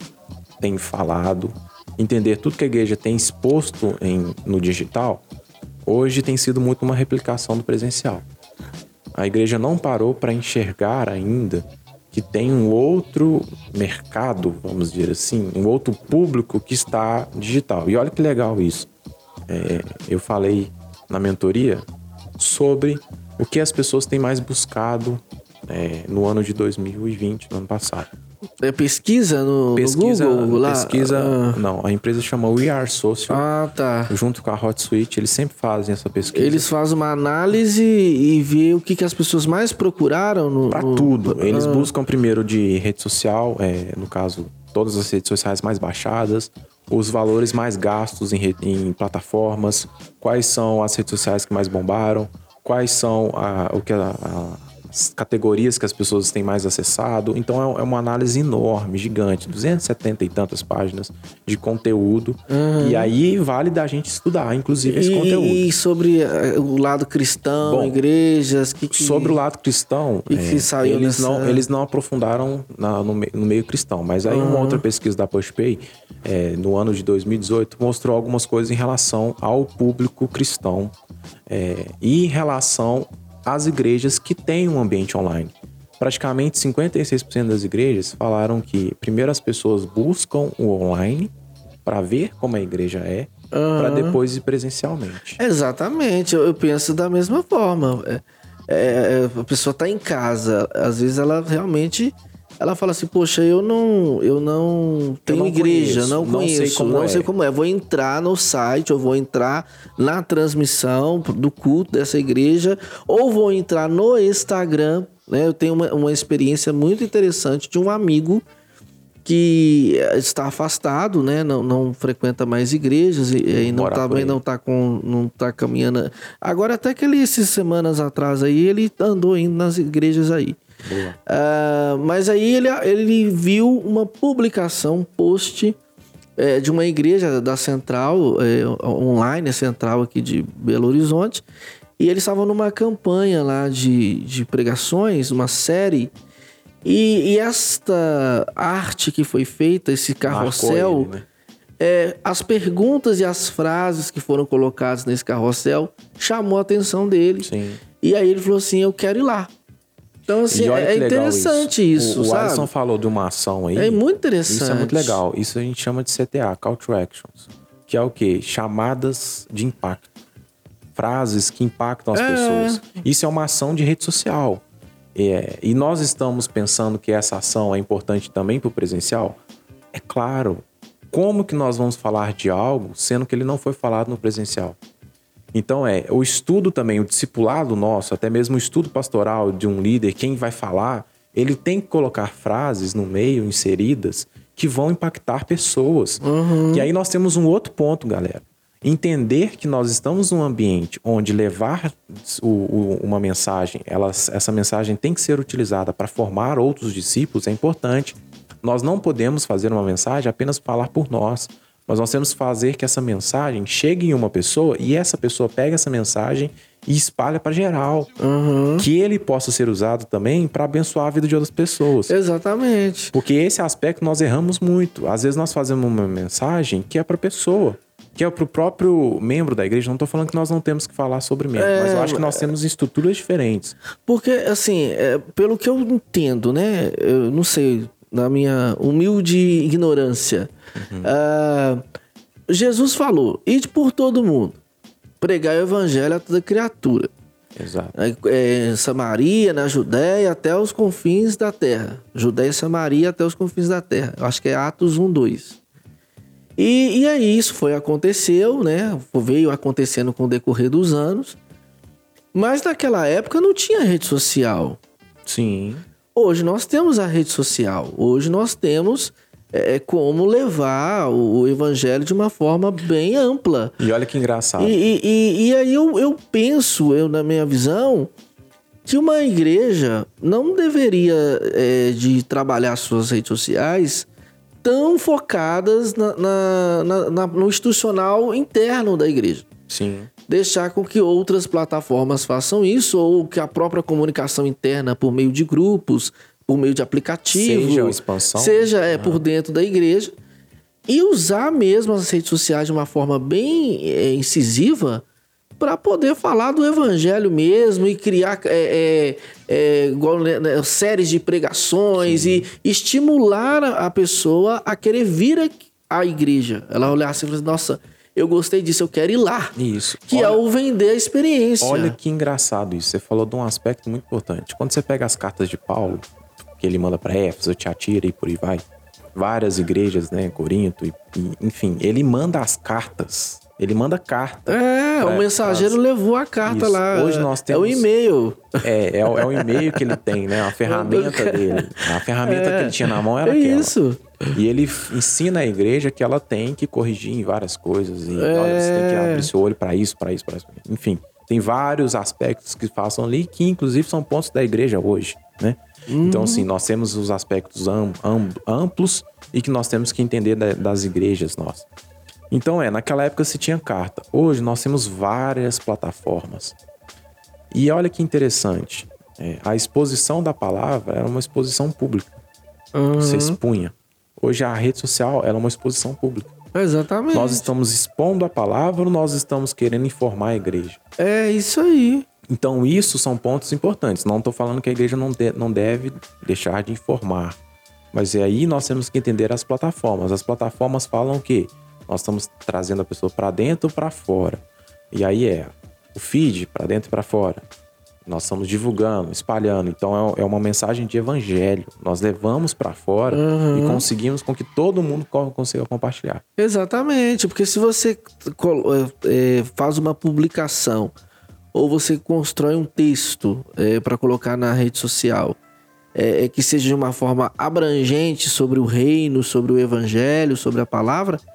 [SPEAKER 2] tem falado, entender tudo que a igreja tem exposto em, no digital, hoje tem sido muito uma replicação do presencial. A igreja não parou para enxergar ainda que tem um outro mercado, vamos dizer assim, um outro público que está digital. E olha que legal isso é, eu falei na mentoria sobre o que as pessoas têm mais buscado é, no ano de 2020, no ano passado.
[SPEAKER 1] É pesquisa no,
[SPEAKER 2] pesquisa,
[SPEAKER 1] no Google?
[SPEAKER 2] Lá? Pesquisa, ah. não, a empresa chama We Are Social.
[SPEAKER 1] Ah, tá.
[SPEAKER 2] Junto com a Hot Suite, eles sempre fazem essa pesquisa.
[SPEAKER 1] Eles fazem uma análise e vê o que, que as pessoas mais procuraram no...
[SPEAKER 2] Pra no... tudo. Eles ah. buscam primeiro de rede social, é, no caso, todas as redes sociais mais baixadas, os valores mais gastos em, em plataformas, quais são as redes sociais que mais bombaram, quais são a, o que a, a categorias que as pessoas têm mais acessado. Então é, é uma análise enorme, gigante, 270 e tantas páginas de conteúdo. Uhum. E aí vale da gente estudar, inclusive, esse
[SPEAKER 1] e,
[SPEAKER 2] conteúdo.
[SPEAKER 1] E sobre eh, o lado cristão, Bom, igrejas. Que, que,
[SPEAKER 2] sobre o lado cristão, que é, eles, nessa... não, eles não aprofundaram na, no, no, meio cristão. Mas aí uhum. uma outra pesquisa da PushPay, é, no ano de 2018, mostrou algumas coisas em relação ao público cristão. É, e em relação as igrejas que têm um ambiente online. Praticamente 56% das igrejas falaram que primeiro as pessoas buscam o online para ver como a igreja é, uhum. para depois ir presencialmente.
[SPEAKER 1] Exatamente, eu, penso da mesma forma. É, é, a pessoa está em casa, às vezes ela realmente ela fala assim, poxa, eu não, eu não tenho não igreja, conheço, não conheço, não, sei como, não é. sei como é. Vou entrar no site, eu vou entrar na transmissão do culto dessa igreja, ou vou entrar no Instagram. Né? Eu tenho uma, uma experiência muito interessante de um amigo que está afastado, né? Não, não frequenta mais igrejas e, e não também tá, não está com não tá caminhando. Agora até que ele esses semanas atrás aí ele andou indo nas igrejas aí. Uh, mas aí ele, ele viu uma publicação, um post é, de uma igreja da Central, é, online, Central aqui de Belo Horizonte, e eles estavam numa campanha lá de, de pregações, uma série. E, e esta arte que foi feita, esse carrossel, ele, né? é, as perguntas e as frases que foram colocadas nesse carrossel chamou a atenção dele.
[SPEAKER 2] Sim.
[SPEAKER 1] E aí ele falou assim: Eu quero ir lá. Então, assim, é interessante isso,
[SPEAKER 2] o,
[SPEAKER 1] sabe?
[SPEAKER 2] Alisson falou de uma ação aí.
[SPEAKER 1] É muito interessante.
[SPEAKER 2] Isso é muito legal. Isso a gente chama de CTA, Call to Actions. Que é o quê? Chamadas de impacto. Frases que impactam as é. pessoas. Isso é uma ação de rede social. É, e nós estamos pensando que essa ação é importante também para o presencial? É claro. Como que nós vamos falar de algo sendo que ele não foi falado no presencial? Então é o estudo também, o discipulado nosso, até mesmo o estudo pastoral de um líder, quem vai falar, ele tem que colocar frases no meio, inseridas, que vão impactar pessoas. Uhum. E aí nós temos um outro ponto, galera. entender que nós estamos num ambiente onde levar o, o, uma mensagem, ela, essa mensagem tem que ser utilizada para formar outros discípulos é importante. Nós não podemos fazer uma mensagem apenas falar por nós, mas nós temos que fazer que essa mensagem chegue em uma pessoa e essa pessoa pegue essa mensagem e espalha para geral.
[SPEAKER 1] Uhum.
[SPEAKER 2] Que ele possa ser usado também para abençoar a vida de outras pessoas.
[SPEAKER 1] Exatamente.
[SPEAKER 2] Porque esse aspecto nós erramos muito. Às vezes nós fazemos uma mensagem que é para pessoa que é para o próprio membro da igreja. Não estou falando que nós não temos que falar sobre membro, é, mas eu acho que nós temos estruturas diferentes.
[SPEAKER 1] Porque, assim, é, pelo que eu entendo, né? Eu não sei, na minha humilde ignorância, uhum. uh, Jesus falou: ide por todo mundo, pregar o evangelho a toda criatura.
[SPEAKER 2] Exato.
[SPEAKER 1] É, é, Samaria, na Judéia, até os confins da terra. Judéia e Samaria até os confins da terra. Eu acho que é Atos 1, 2. E, e aí isso foi aconteceu, né? Veio acontecendo com o decorrer dos anos. Mas naquela época não tinha rede social.
[SPEAKER 2] Sim.
[SPEAKER 1] Hoje nós temos a rede social. Hoje nós temos é, como levar o, evangelho de uma forma bem ampla.
[SPEAKER 2] E olha que engraçado.
[SPEAKER 1] E, e, e aí eu, eu penso, eu na minha visão, que uma igreja não deveria é, de trabalhar suas redes sociais tão focadas na, na, na, no institucional interno da igreja.
[SPEAKER 2] Sim.
[SPEAKER 1] Deixar com que outras plataformas façam isso, ou que a própria comunicação interna por meio de grupos, por meio de aplicativo,
[SPEAKER 2] seja expansão,
[SPEAKER 1] seja é, por dentro da igreja, e usar mesmo as redes sociais de uma forma bem é, incisiva para poder falar do evangelho mesmo e criar é, é, é, igual, né, né séries de pregações Sim. e estimular a pessoa a querer vir à igreja. Ela olhar assim e falar, assim, nossa, eu gostei disso, eu quero ir lá.
[SPEAKER 2] Isso.
[SPEAKER 1] Que olha, é o vender a experiência.
[SPEAKER 2] Olha que engraçado isso. Você falou de um aspecto muito importante. Quando você pega as cartas de Paulo, que ele manda para Éfeso, Tiatira e por aí vai, várias igrejas, né, Corinto, e, enfim, ele manda as cartas ele manda carta.
[SPEAKER 1] É, o mensageiro levou a carta Isso. lá.
[SPEAKER 2] Hoje nós temos.
[SPEAKER 1] É o e-mail.
[SPEAKER 2] É, é, o, é o e-mail que ele tem, né? A ferramenta dele. A ferramenta é, que ele tinha na mão era é aquela.
[SPEAKER 1] Isso.
[SPEAKER 2] E ele ensina a igreja que ela tem que corrigir em várias coisas. E é... olha, você tem que abrir seu olho para isso, para isso, para isso. Enfim, tem vários aspectos que passam ali que, inclusive, são pontos da igreja hoje, né? Hum. Então, assim, nós temos os aspectos amplos e que nós temos que entender das igrejas nossas. Então é, naquela época se tinha carta. Hoje nós temos várias plataformas. E olha que interessante, é, a exposição da palavra era uma exposição pública. Uhum. Você expunha. Hoje a rede social é uma exposição pública.
[SPEAKER 1] Exatamente.
[SPEAKER 2] Nós estamos expondo a palavra, nós estamos querendo informar a igreja.
[SPEAKER 1] É isso aí.
[SPEAKER 2] Então, isso são pontos importantes. Não estou falando que a igreja não, de, não deve deixar de informar. Mas é aí nós temos que entender as plataformas. As plataformas falam o quê? Nós estamos trazendo a pessoa para dentro ou para fora. E aí é o feed para dentro e para fora. Nós estamos divulgando, espalhando. Então é, é uma mensagem de evangelho. Nós levamos para fora uhum. e conseguimos com que todo mundo consiga compartilhar.
[SPEAKER 1] Exatamente, porque se você é, faz uma publicação ou você constrói um texto é, para colocar na rede social é, é, que seja de uma forma abrangente sobre o reino, sobre o evangelho, sobre a palavra, é,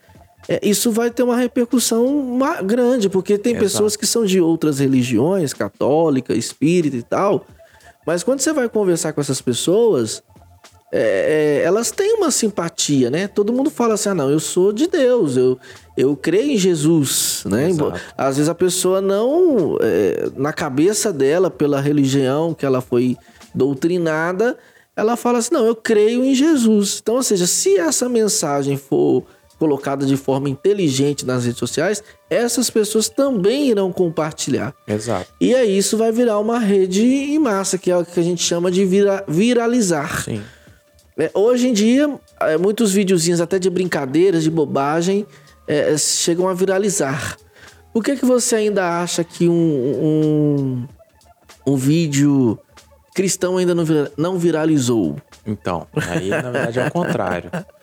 [SPEAKER 1] isso vai ter uma repercussão grande, porque tem Exato. pessoas que são de outras religiões, católica, espírita e tal, mas quando você vai conversar com essas pessoas, é, é, elas têm uma simpatia, né? Todo mundo fala assim: ah, não, eu sou de Deus, eu, eu creio em Jesus, né? Exato. Às vezes a pessoa não, é, na cabeça dela, pela religião que ela foi doutrinada, ela fala assim: não, eu creio em Jesus. Então, ou seja, se essa mensagem for colocada de forma inteligente nas redes sociais, essas pessoas também irão compartilhar.
[SPEAKER 2] Exato.
[SPEAKER 1] E aí isso vai virar uma rede em massa, que é o que a gente chama de vira, viralizar.
[SPEAKER 2] Sim.
[SPEAKER 1] É, hoje em dia, é, muitos videozinhos até de brincadeiras, de bobagem, é, chegam a viralizar. Por que, que você ainda acha que um, um, um vídeo cristão ainda não, não viralizou?
[SPEAKER 2] Então, aí na verdade é o contrário.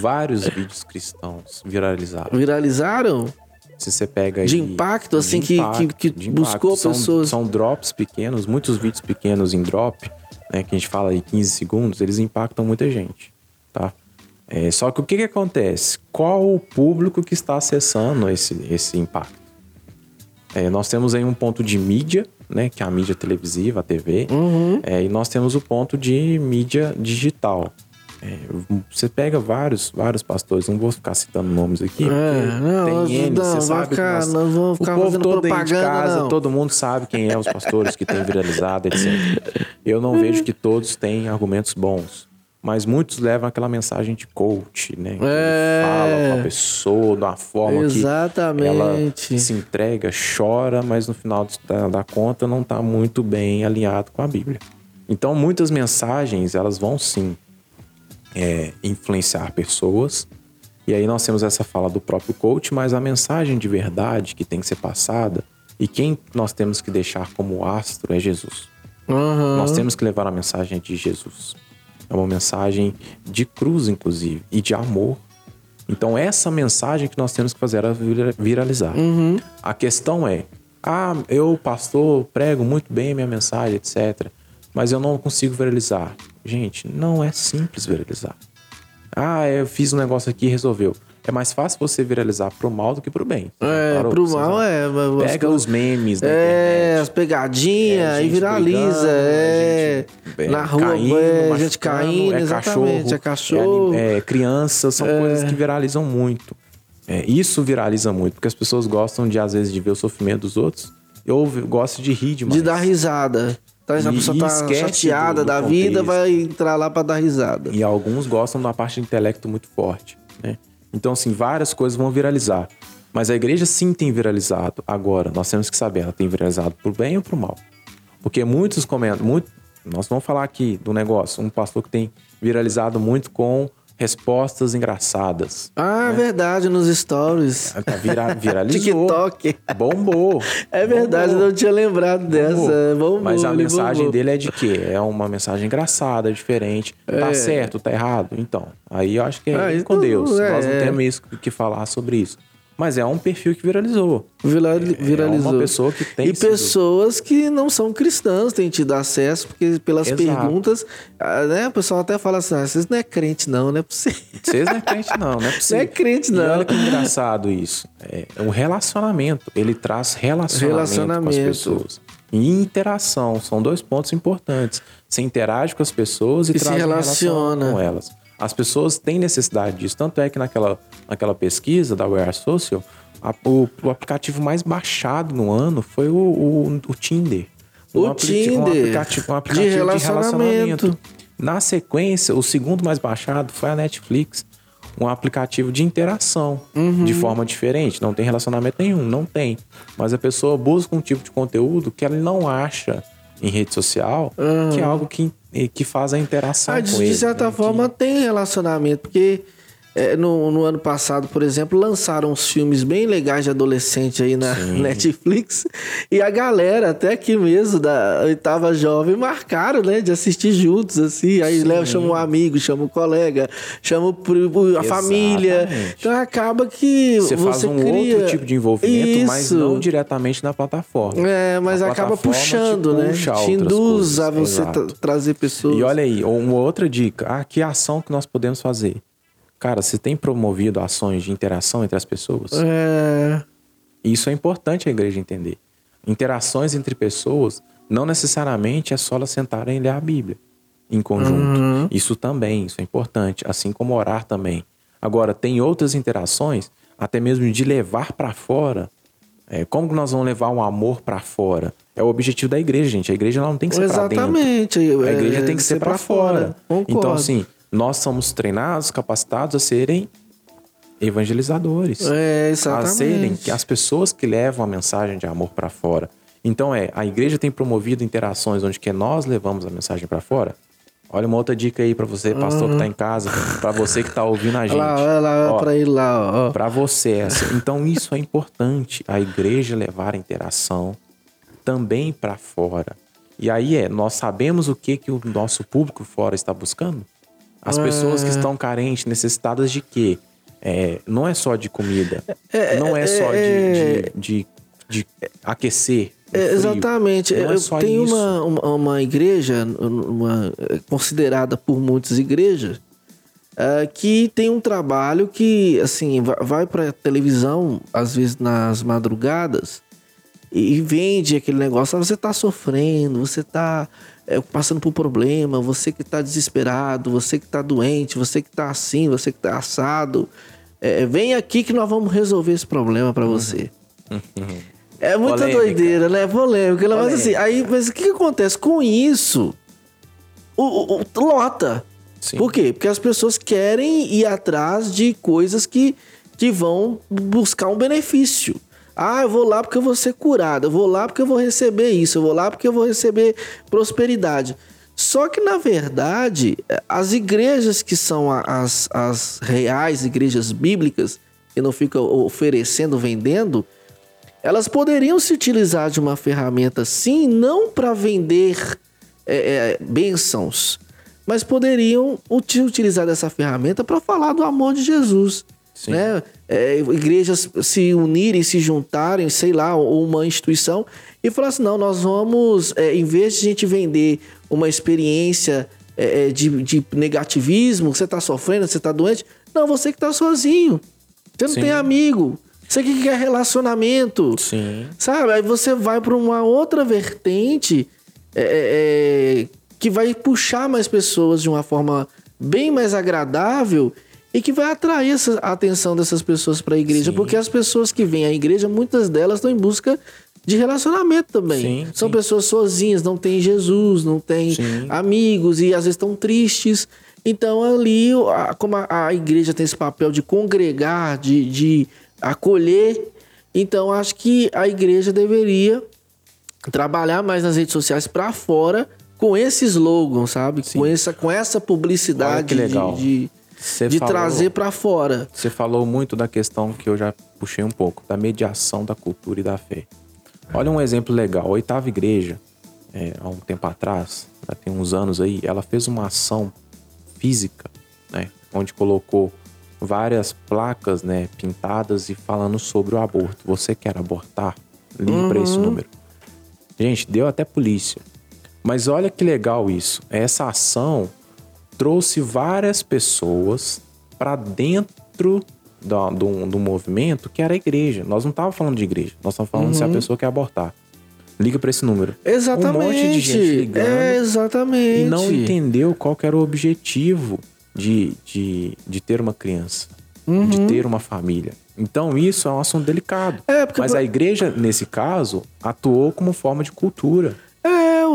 [SPEAKER 2] Vários vídeos cristãos viralizaram.
[SPEAKER 1] Viralizaram?
[SPEAKER 2] Se você pega aí,
[SPEAKER 1] De impacto, assim, de impacto, que, que buscou
[SPEAKER 2] são,
[SPEAKER 1] pessoas.
[SPEAKER 2] São drops pequenos, muitos vídeos pequenos em drop, né? Que a gente fala aí 15 segundos, eles impactam muita gente, tá? É, só que o que, que acontece? Qual o público que está acessando esse, esse impacto? É, nós temos aí um ponto de mídia, né, que é a mídia televisiva, a TV,
[SPEAKER 1] Uhum.
[SPEAKER 2] é, e nós temos o ponto de mídia digital. É, você pega vários, vários pastores, não vou ficar citando nomes aqui,
[SPEAKER 1] É, não,
[SPEAKER 2] tem N, você sabe que nós-
[SPEAKER 1] não vamos
[SPEAKER 2] o povo todo aí de
[SPEAKER 1] propaganda,
[SPEAKER 2] casa,
[SPEAKER 1] não.
[SPEAKER 2] todo mundo sabe quem é os pastores que têm viralizado, etc. Eu não vejo que todos têm argumentos bons, mas muitos levam aquela mensagem de coach, né? Que
[SPEAKER 1] É.
[SPEAKER 2] fala com a pessoa de uma forma que ela
[SPEAKER 1] Exatamente.
[SPEAKER 2] se entrega, chora, mas no final da, da conta não está muito bem alinhado com a Bíblia. Então, muitas mensagens, elas vão sim é, influenciar pessoas. E aí nós temos essa fala do próprio coach, mas a mensagem de verdade que tem que ser passada e quem nós temos que deixar como astro é Jesus.
[SPEAKER 1] Aham.
[SPEAKER 2] Nós temos que levar a mensagem de Jesus. É uma mensagem de cruz, inclusive, e de amor. Então, essa mensagem que nós temos que fazer vira- viralizar. A questão é: ah, eu, pastor, prego muito bem minha mensagem, etc., mas eu não consigo viralizar. Gente, não é simples viralizar. Ah, eu fiz um negócio aqui e resolveu. É mais fácil você viralizar pro mal do que pro bem.
[SPEAKER 1] É,
[SPEAKER 2] Parou
[SPEAKER 1] pro mal é.
[SPEAKER 2] Pega os memes da
[SPEAKER 1] É,
[SPEAKER 2] internet.
[SPEAKER 1] as pegadinhas,
[SPEAKER 2] É,
[SPEAKER 1] e viraliza. é,
[SPEAKER 2] gente, é,
[SPEAKER 1] na rua,
[SPEAKER 2] caindo,
[SPEAKER 1] é, gente caindo,
[SPEAKER 2] é
[SPEAKER 1] exatamente. É cachorro.
[SPEAKER 2] é, é criança, são coisas que viralizam muito. É, isso viraliza muito, porque as pessoas gostam de, às vezes, de ver o sofrimento dos outros. Eu gosto de rir demais.
[SPEAKER 1] de dar risada. Então, a pessoa tá chateada
[SPEAKER 2] do- do
[SPEAKER 1] da vida,
[SPEAKER 2] contexto.
[SPEAKER 1] vai entrar lá pra dar risada.
[SPEAKER 2] E alguns gostam da parte de intelecto muito forte, né? Então, assim, várias coisas vão viralizar. Mas a igreja sim tem viralizado. Agora, nós temos que saber, ela tem viralizado pro bem ou pro mal? Porque muitos comentam, muito, nós vamos falar aqui do negócio, um pastor que tem viralizado muito com respostas engraçadas.
[SPEAKER 1] Ah, verdade, nos stories.
[SPEAKER 2] Tá vira, viralizou.
[SPEAKER 1] TikTok.
[SPEAKER 2] Bombou.
[SPEAKER 1] É verdade, eu
[SPEAKER 2] Bombou.
[SPEAKER 1] não tinha lembrado dessa.
[SPEAKER 2] Bombou.
[SPEAKER 1] Bombou,
[SPEAKER 2] Mas a mensagem
[SPEAKER 1] bombou.
[SPEAKER 2] dele é de quê? É uma mensagem engraçada, diferente. Tá certo, tá errado? Então, aí eu acho que é
[SPEAKER 1] Ah, isso
[SPEAKER 2] com Deus.
[SPEAKER 1] é,
[SPEAKER 2] Nós não
[SPEAKER 1] é.
[SPEAKER 2] temos isso que falar sobre isso. Mas é um perfil que viralizou.
[SPEAKER 1] Vira- viralizou.
[SPEAKER 2] É uma pessoa que tem
[SPEAKER 1] E
[SPEAKER 2] sido-
[SPEAKER 1] pessoas que não são cristãs têm tido acesso, porque pelas
[SPEAKER 2] Exato.
[SPEAKER 1] perguntas, ah, né? O pessoal até fala assim: ah, vocês não é crente, não, não é possível.
[SPEAKER 2] Vocês não é crente, não, não é possível.
[SPEAKER 1] Não é crente,
[SPEAKER 2] E
[SPEAKER 1] não.
[SPEAKER 2] olha que engraçado isso. É um relacionamento. Ele traz relacionamento, com
[SPEAKER 1] Relacionamento.
[SPEAKER 2] as pessoas. E interação. São dois pontos importantes. Você interage com as pessoas e,
[SPEAKER 1] E se
[SPEAKER 2] traz
[SPEAKER 1] relaciona.
[SPEAKER 2] com elas. As pessoas têm necessidade disso. Tanto é que naquela, naquela pesquisa da We Are Social, a- o, o aplicativo mais baixado no ano foi o, o, o Tinder.
[SPEAKER 1] O
[SPEAKER 2] Um apli- Um
[SPEAKER 1] Tinder,
[SPEAKER 2] aplicativo, um
[SPEAKER 1] de
[SPEAKER 2] aplicativo de
[SPEAKER 1] relacionamento.
[SPEAKER 2] relacionamento. Na sequência, o segundo mais baixado foi a Netflix, um aplicativo de interação
[SPEAKER 1] Uhum.
[SPEAKER 2] de forma diferente. Não tem relacionamento nenhum, não tem. Mas a pessoa busca um tipo de conteúdo que ela não acha em rede social, que é algo que, que faz a interação
[SPEAKER 1] Ah,
[SPEAKER 2] com
[SPEAKER 1] de, de
[SPEAKER 2] ele,
[SPEAKER 1] certa
[SPEAKER 2] né?
[SPEAKER 1] forma tem relacionamento, porque é, no, no ano passado, por exemplo, lançaram uns filmes bem legais de adolescente aí na Netflix. E a galera, até aqui mesmo, da oitava jovem, marcaram, né? De assistir juntos, assim. Aí leva, chama um amigo, chama um colega, chama o a família.
[SPEAKER 2] Exatamente.
[SPEAKER 1] Então acaba que
[SPEAKER 2] Você,
[SPEAKER 1] você,
[SPEAKER 2] faz um
[SPEAKER 1] cria...
[SPEAKER 2] outro tipo de envolvimento, mas
[SPEAKER 1] Isso.
[SPEAKER 2] não diretamente na plataforma.
[SPEAKER 1] É, mas
[SPEAKER 2] A
[SPEAKER 1] acaba puxando, né?
[SPEAKER 2] puxa
[SPEAKER 1] Te induz a você
[SPEAKER 2] exato.
[SPEAKER 1] trazer pessoas.
[SPEAKER 2] E olha aí, uma outra dica. Ah, que ação que nós podemos fazer? Cara, você tem promovido ações de interação entre as pessoas?
[SPEAKER 1] É...
[SPEAKER 2] Isso é importante a igreja entender. Interações entre pessoas não necessariamente é só elas sentarem e ler a Bíblia em conjunto. Isso também, isso é importante, assim como orar também. Agora, tem outras interações, até mesmo de levar para fora. É, como que nós vamos levar um amor para fora? É o objetivo da igreja, gente. A igreja não tem que ser para dentro.
[SPEAKER 1] Exatamente.
[SPEAKER 2] A igreja
[SPEAKER 1] É,
[SPEAKER 2] tem que ser para
[SPEAKER 1] pra
[SPEAKER 2] fora.
[SPEAKER 1] Concordo.
[SPEAKER 2] Então, assim, nós somos treinados, capacitados a serem evangelizadores.
[SPEAKER 1] É,
[SPEAKER 2] A serem
[SPEAKER 1] exatamente.
[SPEAKER 2] as pessoas que levam a mensagem de amor para fora. Então, é, a igreja tem promovido interações onde que nós levamos a mensagem para fora. Olha uma outra dica aí para você, pastor que tá em casa, para você que tá ouvindo a gente.
[SPEAKER 1] Olha lá, olha lá,
[SPEAKER 2] Ó,
[SPEAKER 1] pra ele lá, ó.
[SPEAKER 2] para você essa. Então isso é importante, a igreja levar a interação também para fora. E aí é, nós sabemos o que que o nosso público fora está buscando? As pessoas que estão carentes, necessitadas de quê? É, não é só de comida, não é só de, de, de- de aquecer.
[SPEAKER 1] É, exatamente.
[SPEAKER 2] Não é
[SPEAKER 1] Eu tenho
[SPEAKER 2] isso.
[SPEAKER 1] uma, uma, uma igreja, uma, é, considerada por muitas igrejas, uh, que tem um trabalho que, assim, vai para televisão, às vezes nas madrugadas, e vende aquele negócio. Ah, você está sofrendo, você está é, passando por problema, você que está desesperado, você que está doente, você que está assim, você que está assado. É, vem aqui que nós vamos resolver esse problema para você. É muita Polêmica. doideira, né? Polêmica. Polêmica. Mas assim, aí, mas o que, que acontece? Com isso, o, o, o lota. Sim. Por quê? Porque as pessoas querem ir atrás de coisas que, que vão buscar um benefício. Ah, eu vou lá porque eu vou ser curado, eu vou lá porque eu vou receber isso, eu vou lá porque eu vou receber prosperidade. Só que, na verdade, as igrejas que são as, as reais igrejas bíblicas, que não ficam oferecendo, vendendo, elas poderiam se utilizar de uma ferramenta sim, não para vender é, é, bênçãos, mas poderiam utilizar dessa ferramenta para falar do amor de Jesus. Sim. Né? É, igrejas se unirem, se juntarem, sei lá, ou uma instituição, e falar assim: não, nós vamos, é, em vez de a gente vender uma experiência é, é de, de, negativismo, você está sofrendo, você está doente, não, você que está sozinho, você não Sim. tem amigo. Você que quer relacionamento.
[SPEAKER 2] Sim.
[SPEAKER 1] Sabe? Aí você vai para uma outra vertente é, é, que vai puxar mais pessoas de uma forma bem mais agradável e que vai atrair essa, a atenção dessas pessoas para a igreja, sim. porque as pessoas que vêm à igreja, muitas delas estão em busca de relacionamento também. Sim, São sim. pessoas sozinhas, não têm Jesus, não têm amigos e às vezes estão tristes. Então ali, como a, a, igreja tem esse papel de congregar, de, de acolher, então acho que a igreja deveria trabalhar mais nas redes sociais para fora com esse slogan, sabe? Com essa, com essa publicidade de, de, de falou, trazer para fora.
[SPEAKER 2] Você falou muito da questão que eu já puxei um pouco, da mediação da cultura e da fé. Olha um exemplo legal. A oitava igreja, é, há um tempo atrás, já tem uns anos aí, ela fez uma ação física, né? Onde colocou várias placas, né, pintadas e falando sobre o aborto. Você quer abortar? Ligue uhum. para esse número. Gente, deu até polícia. Mas olha que legal isso. Essa ação trouxe várias pessoas para dentro do, do, do, movimento que era a igreja. Nós não estávamos falando de igreja, nós estávamos falando uhum. se a uhum. pessoa quer abortar. Liga para esse número.
[SPEAKER 1] Exatamente. Um monte de gente ligando. É, exatamente.
[SPEAKER 2] E não entendeu qual era o objetivo de, de, de ter uma criança, uhum. de ter uma família. Então isso é um assunto delicado. É, porque... Mas a igreja, nesse caso, atuou como forma de cultura.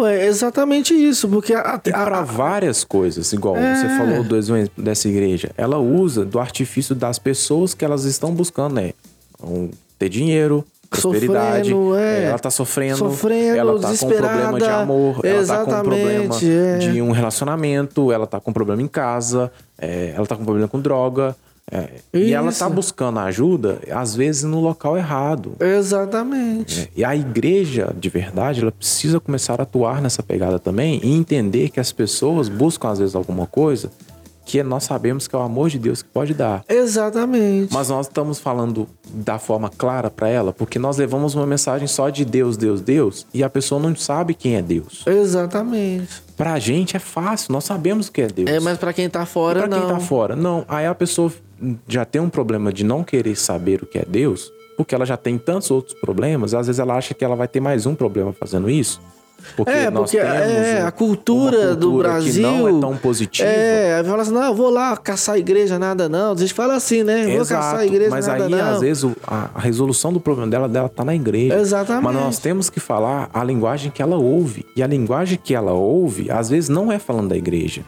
[SPEAKER 1] É, é exatamente isso, porque
[SPEAKER 2] para várias coisas, igual é. você falou do exemplo dessa igreja, ela usa do artifício das pessoas que elas estão buscando, né? Um, ter dinheiro, prosperidade, é. ela tá sofrendo,
[SPEAKER 1] sofrendo
[SPEAKER 2] ela tá com um problema de amor, ela tá com um problema é. de um relacionamento, ela tá com um problema em casa, é, ela tá com um problema com droga, é, e ela está buscando ajuda, às vezes, no local errado.
[SPEAKER 1] Exatamente.
[SPEAKER 2] É, e a igreja, de verdade, ela precisa começar a atuar nessa pegada também e entender que as pessoas buscam, às vezes, alguma coisa que nós sabemos que é o amor de Deus que pode dar.
[SPEAKER 1] Exatamente.
[SPEAKER 2] Mas nós estamos falando da forma clara para ela, porque nós levamos uma mensagem só de Deus, Deus, Deus, e a pessoa não sabe quem é Deus.
[SPEAKER 1] Exatamente.
[SPEAKER 2] Pra gente é fácil, nós sabemos o que é Deus.
[SPEAKER 1] É, mas para quem tá fora,
[SPEAKER 2] pra
[SPEAKER 1] não.
[SPEAKER 2] Pra quem tá fora, não. Aí a pessoa já tem um problema de não querer saber o que é Deus, porque ela já tem tantos outros problemas, às vezes ela acha que ela vai ter mais um problema fazendo isso.
[SPEAKER 1] Porque é, porque é, a cultura, cultura, do Brasil.
[SPEAKER 2] não é tão positiva.
[SPEAKER 1] É, aí fala assim: não, eu vou lá caçar a igreja, nada não. A gente fala assim, né? Vou Exato, caçar a igreja,
[SPEAKER 2] mas
[SPEAKER 1] nada
[SPEAKER 2] aí,
[SPEAKER 1] não.
[SPEAKER 2] às vezes, a, a, resolução do problema dela, dela tá na igreja.
[SPEAKER 1] Exatamente.
[SPEAKER 2] Mas nós temos que falar a linguagem que ela ouve. E a linguagem que ela ouve, às vezes, não é falando da igreja.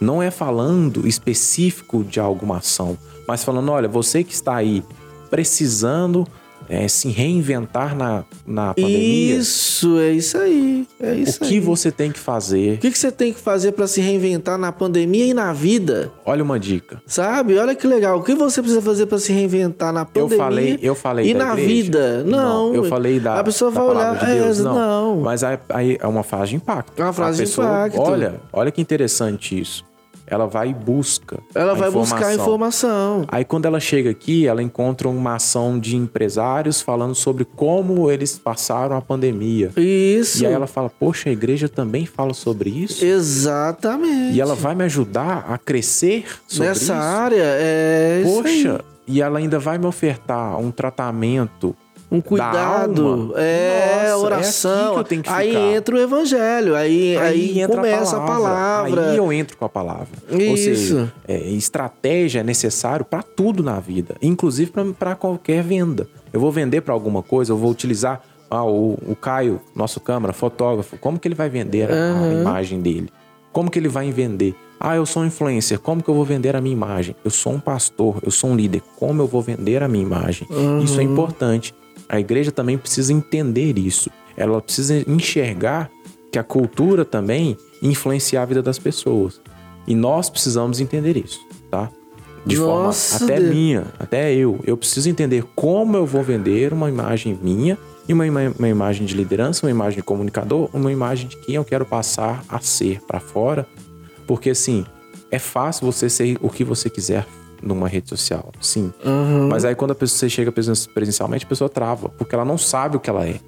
[SPEAKER 2] Não é falando específico de alguma ação. Mas falando: olha, você que está aí precisando é, se reinventar na, na pandemia.
[SPEAKER 1] Isso, é isso aí. É isso
[SPEAKER 2] o que
[SPEAKER 1] aí.
[SPEAKER 2] você tem que fazer?
[SPEAKER 1] O que, que você tem que fazer para se reinventar na pandemia e na vida?
[SPEAKER 2] Olha uma dica.
[SPEAKER 1] Sabe? Olha que legal. O que você precisa fazer para se reinventar na pandemia
[SPEAKER 2] eu falei, eu falei
[SPEAKER 1] e na
[SPEAKER 2] igreja.
[SPEAKER 1] vida? Não.
[SPEAKER 2] não. Eu falei da.
[SPEAKER 1] A pessoa vai olhar.
[SPEAKER 2] De Deus.
[SPEAKER 1] É, não.
[SPEAKER 2] não. Mas aí é uma frase de impacto.
[SPEAKER 1] É uma frase
[SPEAKER 2] pessoa,
[SPEAKER 1] de impacto.
[SPEAKER 2] Olha, olha que interessante isso. Ela vai e busca.
[SPEAKER 1] Ela vai buscar a informação.
[SPEAKER 2] Aí quando ela chega aqui, ela encontra uma ação de empresários falando sobre como eles passaram a pandemia.
[SPEAKER 1] Isso.
[SPEAKER 2] E aí ela fala: Poxa, a igreja também fala sobre isso?
[SPEAKER 1] Exatamente.
[SPEAKER 2] E ela vai me ajudar a crescer sobre
[SPEAKER 1] Nessa
[SPEAKER 2] isso?
[SPEAKER 1] área, é.
[SPEAKER 2] Poxa, e ela ainda vai me ofertar um tratamento
[SPEAKER 1] um
[SPEAKER 2] da
[SPEAKER 1] cuidado, é
[SPEAKER 2] Nossa,
[SPEAKER 1] oração.
[SPEAKER 2] é tenho que
[SPEAKER 1] aí entra o evangelho, aí, aí,
[SPEAKER 2] entra
[SPEAKER 1] começa a palavra.
[SPEAKER 2] Aí eu entro com a palavra. Ou
[SPEAKER 1] Isso.
[SPEAKER 2] seja, é, estratégia é necessário para tudo na vida, inclusive para qualquer venda. Eu vou vender para alguma coisa, eu vou utilizar ah, o, o Caio, nosso câmera, fotógrafo, como que ele vai vender a- a, imagem dele? Como que ele vai vender? Ah, eu sou um influencer, como que eu vou vender a minha imagem? Eu sou um pastor, eu sou um líder, como eu vou vender a minha imagem? Isso é importante. A igreja também precisa entender isso. Ela precisa enxergar que a cultura também influencia a vida das pessoas. E nós precisamos entender isso, tá? De
[SPEAKER 1] Nossa,
[SPEAKER 2] forma até
[SPEAKER 1] Deus.
[SPEAKER 2] minha, até eu. Eu preciso entender como eu vou vender uma imagem minha e uma, uma imagem de liderança, uma imagem de comunicador, uma imagem de quem eu quero passar a ser para fora. Porque assim, é fácil você ser o que você quiser numa rede social, sim.
[SPEAKER 1] Uhum.
[SPEAKER 2] Mas aí quando a pessoa você chega presen- presencialmente, a pessoa trava, porque ela não sabe o que ela é.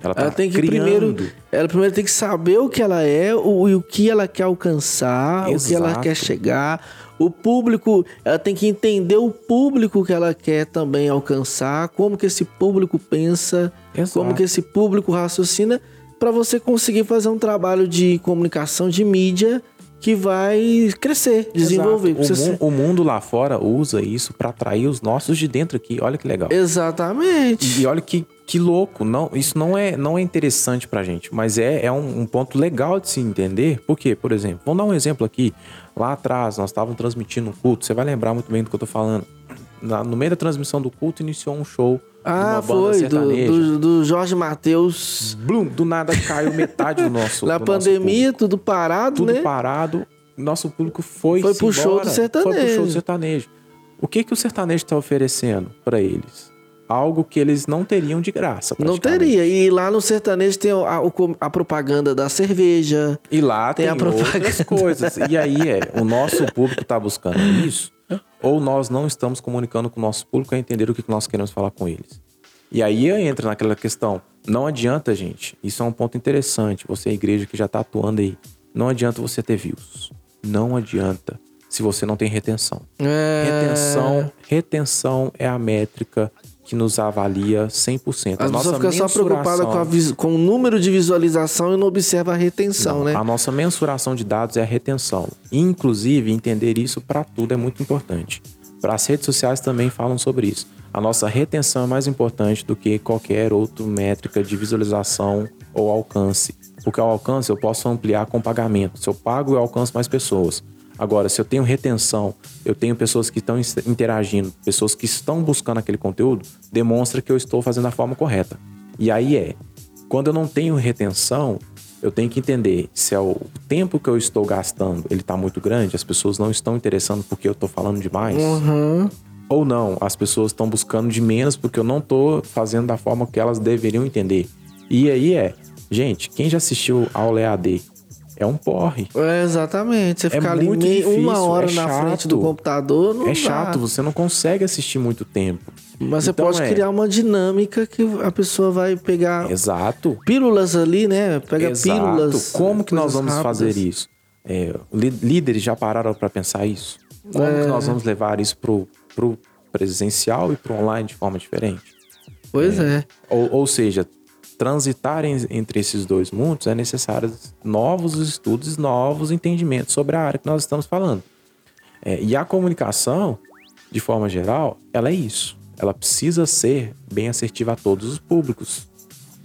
[SPEAKER 2] Ela tá
[SPEAKER 1] Ela tem que
[SPEAKER 2] criando.
[SPEAKER 1] primeiro, ela primeiro tem que saber o que ela é, o, e o que ela quer alcançar, o que ela
[SPEAKER 2] Exato.
[SPEAKER 1] quer chegar. O público, ela tem que entender o público que ela quer também alcançar, como que esse público pensa,
[SPEAKER 2] Exato.
[SPEAKER 1] como que esse público raciocina, para você conseguir fazer um trabalho de comunicação, de mídia que vai crescer, desenvolver.
[SPEAKER 2] O, o mundo lá fora usa isso para atrair os nossos de dentro aqui. Olha que legal.
[SPEAKER 1] Exatamente.
[SPEAKER 2] E olha que, que louco. Não, isso não é, não é interessante pra gente, mas é, é um, um ponto legal de se entender. Por quê? Por exemplo, vamos dar um exemplo aqui. Lá atrás, nós estávamos transmitindo um culto. Você vai lembrar muito bem do que eu tô falando. Na- no meio da transmissão do culto, iniciou um show
[SPEAKER 1] Ah, foi, do, do, do Jorge Matheus.
[SPEAKER 2] Blum, do nada caiu metade do nosso
[SPEAKER 1] Na
[SPEAKER 2] do nosso
[SPEAKER 1] pandemia, tudo parado,
[SPEAKER 2] tudo
[SPEAKER 1] né?
[SPEAKER 2] parado. Nosso público foi
[SPEAKER 1] Foi pro show do sertanejo.
[SPEAKER 2] Foi pro show do sertanejo. O que que o sertanejo está oferecendo para eles? Algo que eles não teriam de graça.
[SPEAKER 1] Não teria. E lá no sertanejo tem a, a propaganda da cerveja.
[SPEAKER 2] E lá
[SPEAKER 1] Tem
[SPEAKER 2] tem,
[SPEAKER 1] a propaganda.
[SPEAKER 2] outras coisas. E aí é, o nosso público está buscando isso, ou nós não estamos comunicando com o nosso público a entender o que nós queremos falar com eles. E aí entra naquela questão. Não adianta, gente. Isso é um ponto interessante. Você, é igreja que já está atuando aí. Não adianta você ter views. Não adianta se você não tem retenção.
[SPEAKER 1] É...
[SPEAKER 2] Retenção, retenção é a métrica que nos avalia 100%. A
[SPEAKER 1] As
[SPEAKER 2] nossa
[SPEAKER 1] pessoas ficam só preocupadas com, a
[SPEAKER 2] mensuração-
[SPEAKER 1] vis- com o número de visualização e não observa a retenção,
[SPEAKER 2] Não,
[SPEAKER 1] né?
[SPEAKER 2] A nossa mensuração de dados é a retenção. Inclusive, entender isso para tudo é muito importante. Para as redes sociais também falam sobre isso. A nossa retenção é mais importante do que qualquer outra métrica de visualização ou alcance. Porque ao alcance eu posso ampliar com pagamento. Se eu pago, eu alcanço mais pessoas. Agora, se eu tenho retenção, eu tenho pessoas que estão interagindo, pessoas que estão buscando aquele conteúdo, demonstra que eu estou fazendo da forma correta. E aí é, quando eu não tenho retenção, eu tenho que entender se é o tempo que eu estou gastando, ele está muito grande, as pessoas não estão interessando porque eu estou falando demais.
[SPEAKER 1] Uhum.
[SPEAKER 2] Ou não, as pessoas estão buscando de menos porque eu não estou fazendo da forma que elas deveriam entender. E aí é, gente, quem já assistiu ao EAD? É um porre.
[SPEAKER 1] É, exatamente. Você ficar ali meio, uma
[SPEAKER 2] difícil,
[SPEAKER 1] hora
[SPEAKER 2] é
[SPEAKER 1] na frente do computador não
[SPEAKER 2] é
[SPEAKER 1] dá.
[SPEAKER 2] chato, você não consegue assistir muito tempo.
[SPEAKER 1] Mas você
[SPEAKER 2] Então
[SPEAKER 1] pode
[SPEAKER 2] é.
[SPEAKER 1] criar uma dinâmica que a pessoa vai pegar
[SPEAKER 2] Exato.
[SPEAKER 1] pílulas ali, né? Pega
[SPEAKER 2] Exato.
[SPEAKER 1] pílulas.
[SPEAKER 2] Como que nós vamos
[SPEAKER 1] rápidas.
[SPEAKER 2] fazer isso? É, líderes já pararam para pensar isso? Como
[SPEAKER 1] É.
[SPEAKER 2] que nós vamos levar isso pro, pro presencial e pro online de forma diferente?
[SPEAKER 1] Pois é.
[SPEAKER 2] Ou, ou seja, transitar em- entre esses dois mundos é necessário novos estudos, novos entendimentos sobre a área que nós estamos falando. É, e a comunicação, de forma geral, ela é isso. Ela precisa ser bem assertiva a todos os públicos.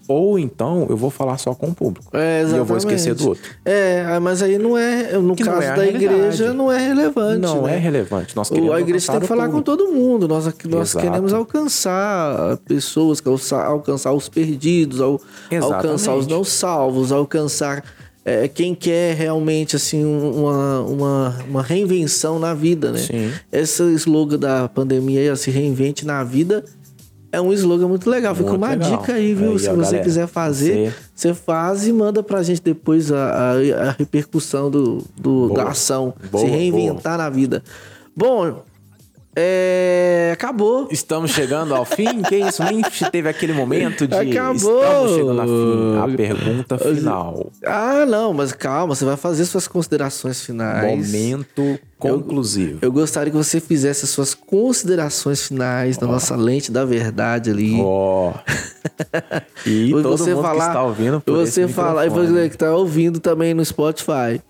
[SPEAKER 2] Ou então eu vou falar só com o público.
[SPEAKER 1] É,
[SPEAKER 2] e eu vou esquecer do outro.
[SPEAKER 1] É, mas aí não é, no
[SPEAKER 2] Que
[SPEAKER 1] caso
[SPEAKER 2] é
[SPEAKER 1] da igreja, não é relevante.
[SPEAKER 2] Não
[SPEAKER 1] né?
[SPEAKER 2] é relevante. Nós
[SPEAKER 1] O-
[SPEAKER 2] queremos
[SPEAKER 1] A igreja tem que falar com todo mundo. Nós, nós
[SPEAKER 2] Exato.
[SPEAKER 1] queremos alcançar pessoas, alcançar, alcançar os perdidos, al- alcançar os não salvos, alcançar é, quem quer realmente assim um- uma, uma, uma reinvenção na vida, né?
[SPEAKER 2] Sim.
[SPEAKER 1] Esse slogan da pandemia se reinvente na vida, é um slogan muito legal. Fica
[SPEAKER 2] Muito
[SPEAKER 1] uma
[SPEAKER 2] legal.
[SPEAKER 1] dica aí, viu?
[SPEAKER 2] Aí,
[SPEAKER 1] se
[SPEAKER 2] ó,
[SPEAKER 1] você
[SPEAKER 2] galera,
[SPEAKER 1] quiser fazer,
[SPEAKER 2] você-
[SPEAKER 1] Você faz e manda pra gente depois a, a, a repercussão do, do da ação.
[SPEAKER 2] Boa,
[SPEAKER 1] se reinventar na vida. Bom, é... Acabou.
[SPEAKER 2] Estamos chegando ao fim? que isso? Nem teve aquele momento de.
[SPEAKER 1] Acabou.
[SPEAKER 2] Estamos chegando ao fim. A pergunta final.
[SPEAKER 1] Ah, não, mas calma, você vai fazer suas considerações finais.
[SPEAKER 2] Momento conclusivo.
[SPEAKER 1] Eu, eu gostaria que você fizesse as suas considerações finais oh. na nossa lente da verdade ali.
[SPEAKER 2] Ó. Oh. e todo você mundo falar, que está ouvindo por
[SPEAKER 1] Você falar, e você que está ouvindo também no Spotify.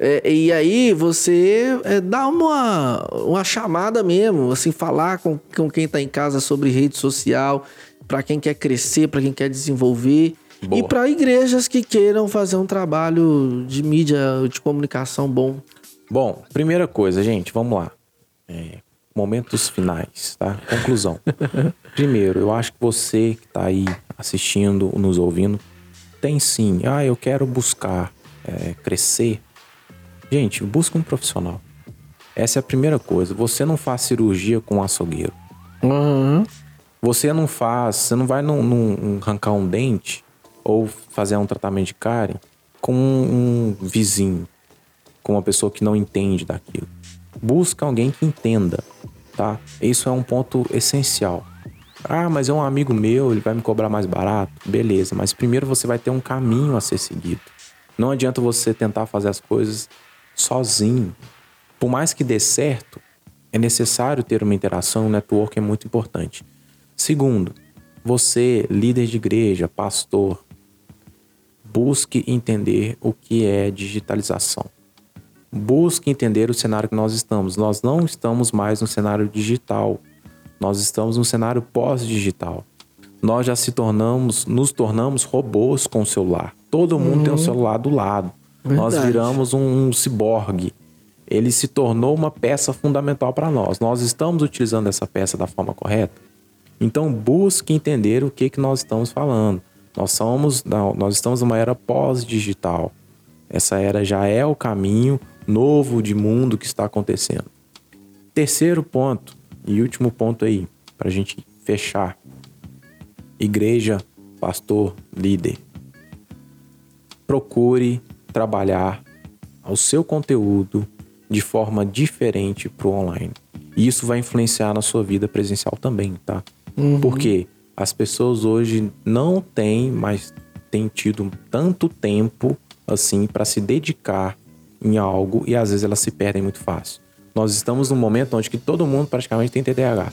[SPEAKER 1] É, e aí você é, dá uma, uma chamada mesmo, assim, falar com, com quem está em casa sobre rede social, para quem quer crescer, para quem quer desenvolver. Boa. E para igrejas que queiram fazer um trabalho de mídia, de comunicação bom.
[SPEAKER 2] Bom, primeira coisa, gente, vamos lá. É, momentos finais, tá? Conclusão. Primeiro, eu acho que você que está aí assistindo, nos ouvindo, tem sim. Ah, eu quero buscar é, crescer Gente, busca um profissional. Essa é a primeira coisa. Você não faz cirurgia com um açougueiro.
[SPEAKER 1] Uhum.
[SPEAKER 2] Você não faz, você não vai num, num, arrancar um dente ou fazer um tratamento de cárie com um, um vizinho, com uma pessoa que não entende daquilo. Busca alguém que entenda, tá? Isso é um ponto essencial. Ah, mas é um amigo meu, ele vai me cobrar mais barato. Beleza, mas primeiro você vai ter um caminho a ser seguido. Não adianta você tentar fazer as coisas sozinho. Por mais que dê certo, é necessário ter uma interação, um network é muito importante. Segundo, você, líder de igreja, pastor, busque entender o que é digitalização. Busque entender o cenário que nós estamos. Nós não estamos mais no cenário digital. Nós estamos no cenário pós-digital. Nós já se tornamos, nos tornamos robôs com o celular. Todo mundo uhum. tem um celular do lado. Verdade. Nós viramos um, um ciborgue. Ele se tornou uma peça fundamental para nós. Nós estamos utilizando essa peça da forma correta? Então busque entender o que, que nós estamos falando. Nós somos, nós estamos numa era pós-digital. Essa era já é o caminho novo de mundo que está acontecendo. Terceiro ponto e último ponto aí, para a gente fechar. Igreja, pastor, líder. Procure trabalhar o seu conteúdo de forma diferente para o online. E isso vai influenciar na sua vida presencial também, tá? Uhum. Porque as pessoas hoje não têm mais têm tido tanto tempo assim para se dedicar em algo e às vezes elas se perdem muito fácil. Nós estamos num momento onde que todo mundo praticamente tem TDAH,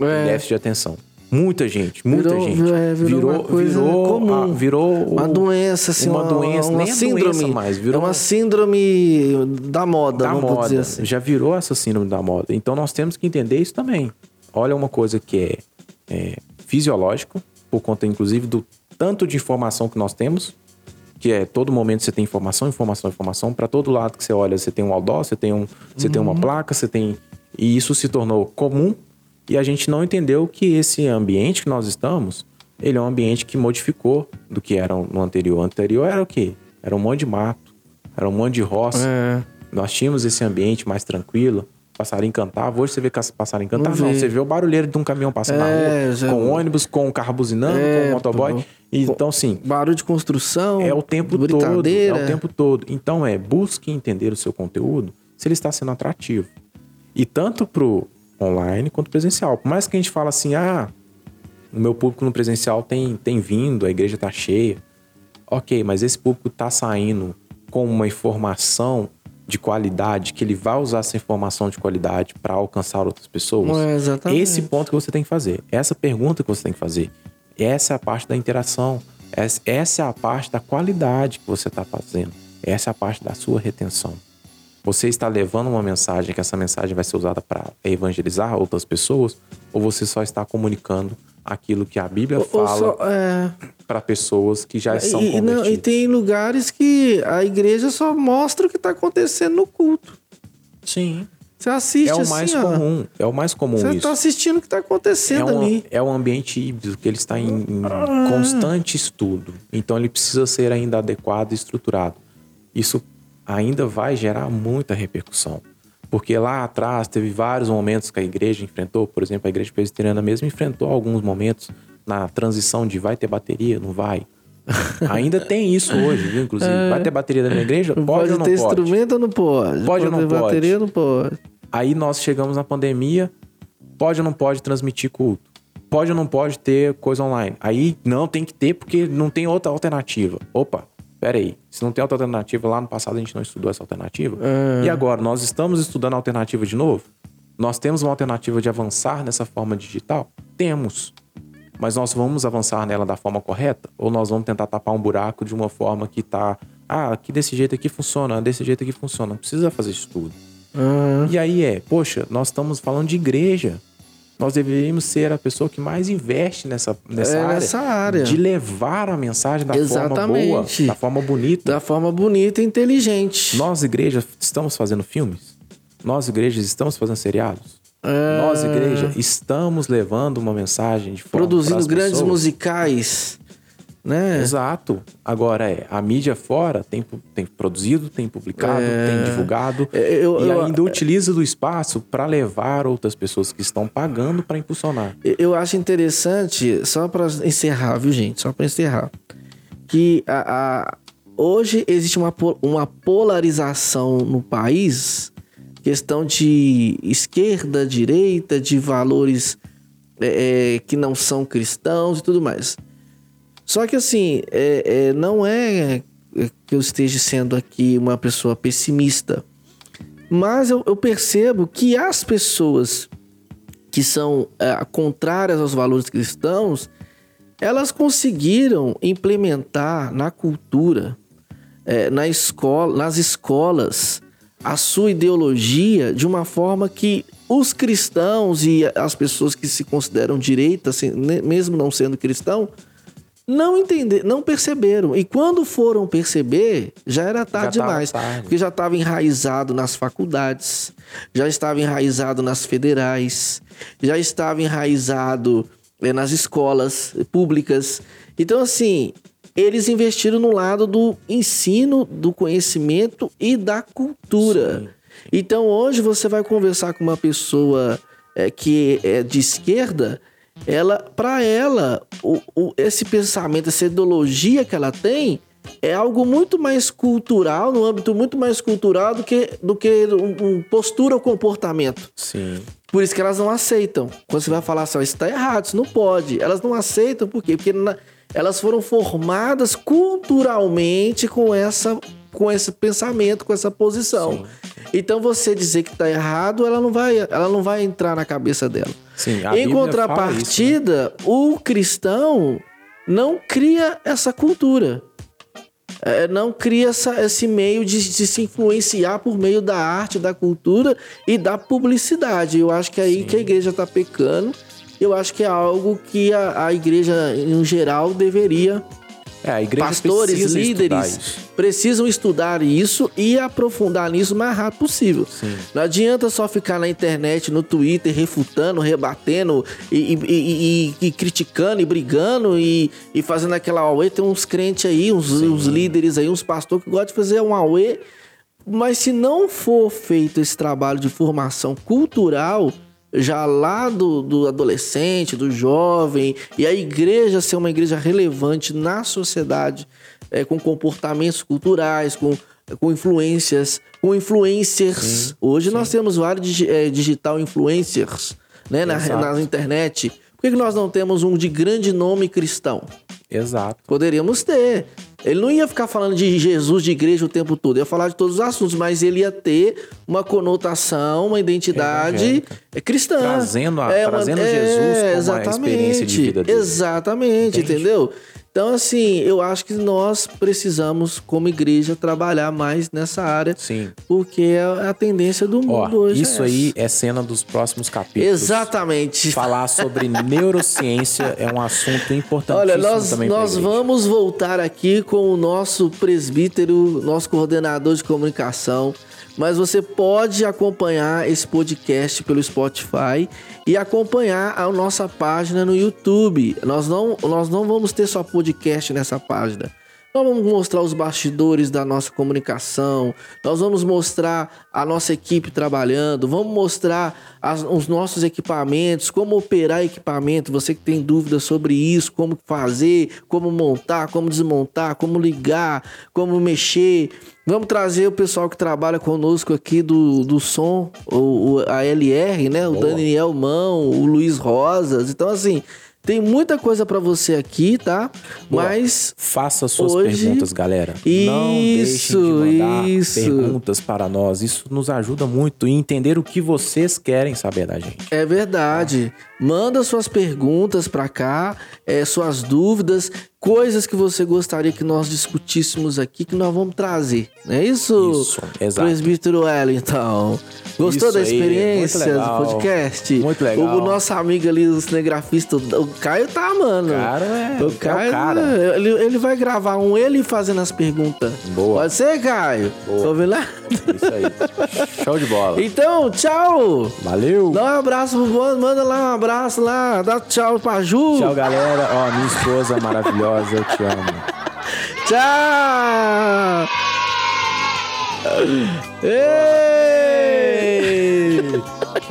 [SPEAKER 2] é. déficit de atenção. Muita gente, muita
[SPEAKER 1] virou,
[SPEAKER 2] gente.
[SPEAKER 1] É, virou, virou, virou, comum. A,
[SPEAKER 2] virou
[SPEAKER 1] uma doença, assim,
[SPEAKER 2] uma, uma doença, uma nem síndrome doença mais, virou
[SPEAKER 1] é uma síndrome da moda,
[SPEAKER 2] da moda. Assim. Já virou essa síndrome da moda. Então nós temos que entender isso também. Olha uma coisa que é, é fisiológico, por conta inclusive do tanto de informação que nós temos, que é todo momento você tem informação, informação, informação, para todo lado que você olha, você tem um outdoor, você tem um, você uhum. tem uma uhum. placa, você tem e isso se tornou comum e a gente não entendeu que esse ambiente que nós estamos, ele é um ambiente que modificou do que era no anterior. O anterior era o quê? Era um monte de mato, era um monte de roça. É. Nós tínhamos esse ambiente mais tranquilo, passarinho cantava. Hoje você vê passarinho cantar, não, não, Você vê o barulheiro de um caminhão passando é, na rua, já... com ônibus, com um carro buzinando, é, com um motoboy. Então, sim.
[SPEAKER 1] Barulho de construção.
[SPEAKER 2] É o tempo todo. É o tempo todo. Então, é, busque entender o seu conteúdo se ele está sendo atrativo. E tanto pro online quanto presencial. Por mais que a gente fala assim, ah, o meu público no presencial tem, tem vindo, a igreja está cheia. Ok, mas esse público está saindo com uma informação de qualidade, que ele vai usar essa informação de qualidade para alcançar outras pessoas.
[SPEAKER 1] É, exatamente.
[SPEAKER 2] Esse ponto que você tem que fazer, essa pergunta que você tem que fazer, essa é a parte da interação, essa é a parte da qualidade que você está fazendo, essa é a parte da sua retenção. Você está levando uma mensagem que essa mensagem vai ser usada para evangelizar outras pessoas? Ou você só está comunicando aquilo que a Bíblia fala é... para pessoas que já são e, convertidas?
[SPEAKER 1] Não, e tem lugares que a igreja só mostra o que está acontecendo no culto.
[SPEAKER 2] Sim.
[SPEAKER 1] Você assiste
[SPEAKER 2] É o
[SPEAKER 1] assim,
[SPEAKER 2] mais
[SPEAKER 1] ó.
[SPEAKER 2] comum. É o mais comum
[SPEAKER 1] Você está assistindo o que está acontecendo
[SPEAKER 2] é um,
[SPEAKER 1] ali.
[SPEAKER 2] É um ambiente híbrido que ele está em, em ah. constante estudo. Então ele precisa ser ainda adequado e estruturado. Isso ainda vai gerar muita repercussão. Porque lá atrás teve vários momentos que a igreja enfrentou, por exemplo, a igreja presbiteriana mesmo enfrentou alguns momentos na transição de vai ter bateria, não vai. Ainda tem isso hoje, viu? Inclusive, é. vai ter bateria da minha igreja? Pode, pode ou não
[SPEAKER 1] ter
[SPEAKER 2] pode?
[SPEAKER 1] instrumento ou não pode?
[SPEAKER 2] Pode, ou não
[SPEAKER 1] pode? bateria não pode?
[SPEAKER 2] Aí nós chegamos na pandemia, pode ou não pode transmitir culto? Pode ou não pode ter coisa online? Aí não tem que ter porque não tem outra alternativa. Opa, pera aí. Se não tem outra alternativa, lá no passado a gente não estudou essa alternativa. É. E agora, nós estamos estudando a alternativa de novo? Nós temos uma alternativa de avançar nessa forma digital? Temos. Mas nós vamos avançar nela da forma correta? Ou nós vamos tentar tapar um buraco de uma forma que tá. Ah, aqui desse jeito aqui funciona, desse jeito aqui funciona. Não precisa fazer isso tudo. Uhum. E aí é, poxa, nós estamos falando de igreja. Nós deveríamos ser a pessoa que mais investe nessa, nessa, é, área,
[SPEAKER 1] nessa área.
[SPEAKER 2] De levar a mensagem da Exatamente. forma boa, da forma bonita.
[SPEAKER 1] Da forma bonita e inteligente.
[SPEAKER 2] Nós, igreja, estamos fazendo filmes? Nós, igrejas, estamos fazendo seriados? É... Nós, igreja, estamos levando uma mensagem de forma
[SPEAKER 1] Produzindo grandes pessoas. musicais, né?
[SPEAKER 2] Exato. Agora é, a mídia fora tem, tem produzido, tem publicado, é... tem divulgado é, eu, e ainda eu... utiliza do espaço para levar outras pessoas que estão pagando para impulsionar.
[SPEAKER 1] Eu acho interessante, só para encerrar, viu, gente? Só para encerrar, que a, a, hoje existe uma, uma polarização no país questão de esquerda, direita, de valores é, é, que não são cristãos e tudo mais. Só que assim, é, é não é que eu esteja sendo aqui uma pessoa pessimista, mas eu, eu percebo que as pessoas que são é, contrárias aos valores cristãos, elas conseguiram implementar na cultura, é, na escola, nas escolas, a sua ideologia de uma forma que os cristãos e as pessoas que se consideram direitas, mesmo não sendo cristão, não entender, não perceberam. E quando foram perceber, já era tarde já demais, tarde. porque já estava enraizado nas faculdades, já estava enraizado nas federais, já estava enraizado é, nas escolas públicas. Então, assim, eles investiram no lado do ensino, do conhecimento e da cultura. Sim. Então hoje você vai conversar com uma pessoa é, que é de esquerda, ela, para ela, o, o, esse pensamento, essa ideologia que ela tem é algo muito mais cultural, no âmbito muito mais cultural do que, do que um, um postura ou comportamento.
[SPEAKER 2] Sim.
[SPEAKER 1] Por isso que elas não aceitam. Quando você vai falar assim, isso está errado, isso não pode. Elas não aceitam, por quê? Porque na, elas foram formadas culturalmente com essa com esse pensamento, com essa posição. Sim. Então você dizer que está errado, ela não vai, ela não vai entrar na cabeça dela.
[SPEAKER 2] Sim,
[SPEAKER 1] em contrapartida, isso, né? o cristão não cria essa cultura. É, não cria essa, esse meio de, de, se influenciar por meio da arte, da cultura e da publicidade. Eu acho que é aí Sim. que a igreja está pecando eu acho que é algo que a, a igreja, em geral, deveria
[SPEAKER 2] é, a igreja
[SPEAKER 1] Pastores, líderes precisam estudar isso e aprofundar nisso o mais rápido possível.
[SPEAKER 2] Sim.
[SPEAKER 1] Não adianta só ficar na internet, no Twitter, refutando, rebatendo e, e, e, e criticando e brigando e, fazendo aquela auê. Tem uns crentes aí, uns, uns líderes aí, uns pastores que gostam de fazer um auê. Mas se não for feito esse trabalho de formação cultural, já lá do, do adolescente, do jovem, e a igreja ser uma igreja relevante na sociedade, é, com comportamentos culturais, com, com influências, com influencers. Hoje sim. nós temos vários é, digital influencers né, na, na internet. Por que, que nós não temos um de grande nome cristão?
[SPEAKER 2] Exato.
[SPEAKER 1] Poderíamos ter. Ele não ia ficar falando de Jesus, de igreja o tempo todo, ia falar de todos os assuntos, mas ele ia ter uma conotação, uma identidade é, cristã.
[SPEAKER 2] Trazendo, a, é, trazendo uma, Jesus é, como uma experiência de vida dele.
[SPEAKER 1] Exatamente, Entende? entendeu? Então, assim, eu acho que nós precisamos, como igreja, trabalhar mais nessa área.
[SPEAKER 2] Sim.
[SPEAKER 1] Porque é a tendência do mundo Ó, hoje.
[SPEAKER 2] Isso
[SPEAKER 1] é
[SPEAKER 2] aí é cena dos próximos capítulos.
[SPEAKER 1] Exatamente.
[SPEAKER 2] Falar sobre neurociência é um assunto importantíssimo Olha,
[SPEAKER 1] nós,
[SPEAKER 2] também.
[SPEAKER 1] Nós vamos voltar aqui com o nosso presbítero, nosso coordenador de comunicação mas você pode acompanhar esse podcast pelo Spotify e acompanhar a nossa página no YouTube. Nós não, nós não vamos ter só podcast nessa página. Nós vamos mostrar os bastidores da nossa comunicação, nós vamos mostrar a nossa equipe trabalhando, vamos mostrar as, os nossos equipamentos, como operar equipamento. Você que tem dúvidas sobre isso, como fazer, como montar, como desmontar, como ligar, como mexer. Vamos trazer o pessoal que trabalha conosco aqui do, do som, o, o a LR, né? O. Daniel Mão, o Luiz Rosas. Então, assim, tem muita coisa para você aqui, tá? Boa. Mas
[SPEAKER 2] faça suas hoje... perguntas, galera.
[SPEAKER 1] Isso, Não deixem de mandar isso.
[SPEAKER 2] perguntas para nós. Isso nos ajuda muito em entender o que vocês querem saber da gente.
[SPEAKER 1] É verdade. Manda suas perguntas para cá, é, suas dúvidas coisas que você gostaria que nós discutíssemos aqui, que nós vamos trazer. Não é isso?
[SPEAKER 2] Isso, exato.
[SPEAKER 1] Presbítero Wellington. Gostou isso da experiência do podcast?
[SPEAKER 2] Muito legal.
[SPEAKER 1] O nosso amigo ali, o cinegrafista, o Caio tá, mano.
[SPEAKER 2] Cara, é,
[SPEAKER 1] o Caio, é o cara. Ele, ele vai gravar um ele fazendo as perguntas.
[SPEAKER 2] Boa.
[SPEAKER 1] Pode ser, Caio?
[SPEAKER 2] Boa.
[SPEAKER 1] Ouve lá?
[SPEAKER 2] Isso aí. Show de bola.
[SPEAKER 1] Então, tchau.
[SPEAKER 2] Valeu.
[SPEAKER 1] Dá um abraço pro manda lá um abraço lá. Dá tchau pra Ju.
[SPEAKER 2] Tchau, galera. Ó, minha esposa maravilhosa maravilhosa, eu te amo.
[SPEAKER 1] Tchau!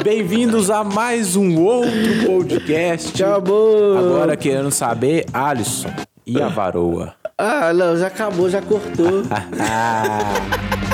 [SPEAKER 2] Bem-vindos a mais um outro podcast.
[SPEAKER 1] Acabou!
[SPEAKER 2] Agora querendo saber, Alisson e a varoa.
[SPEAKER 1] Ah, não, já acabou, já cortou.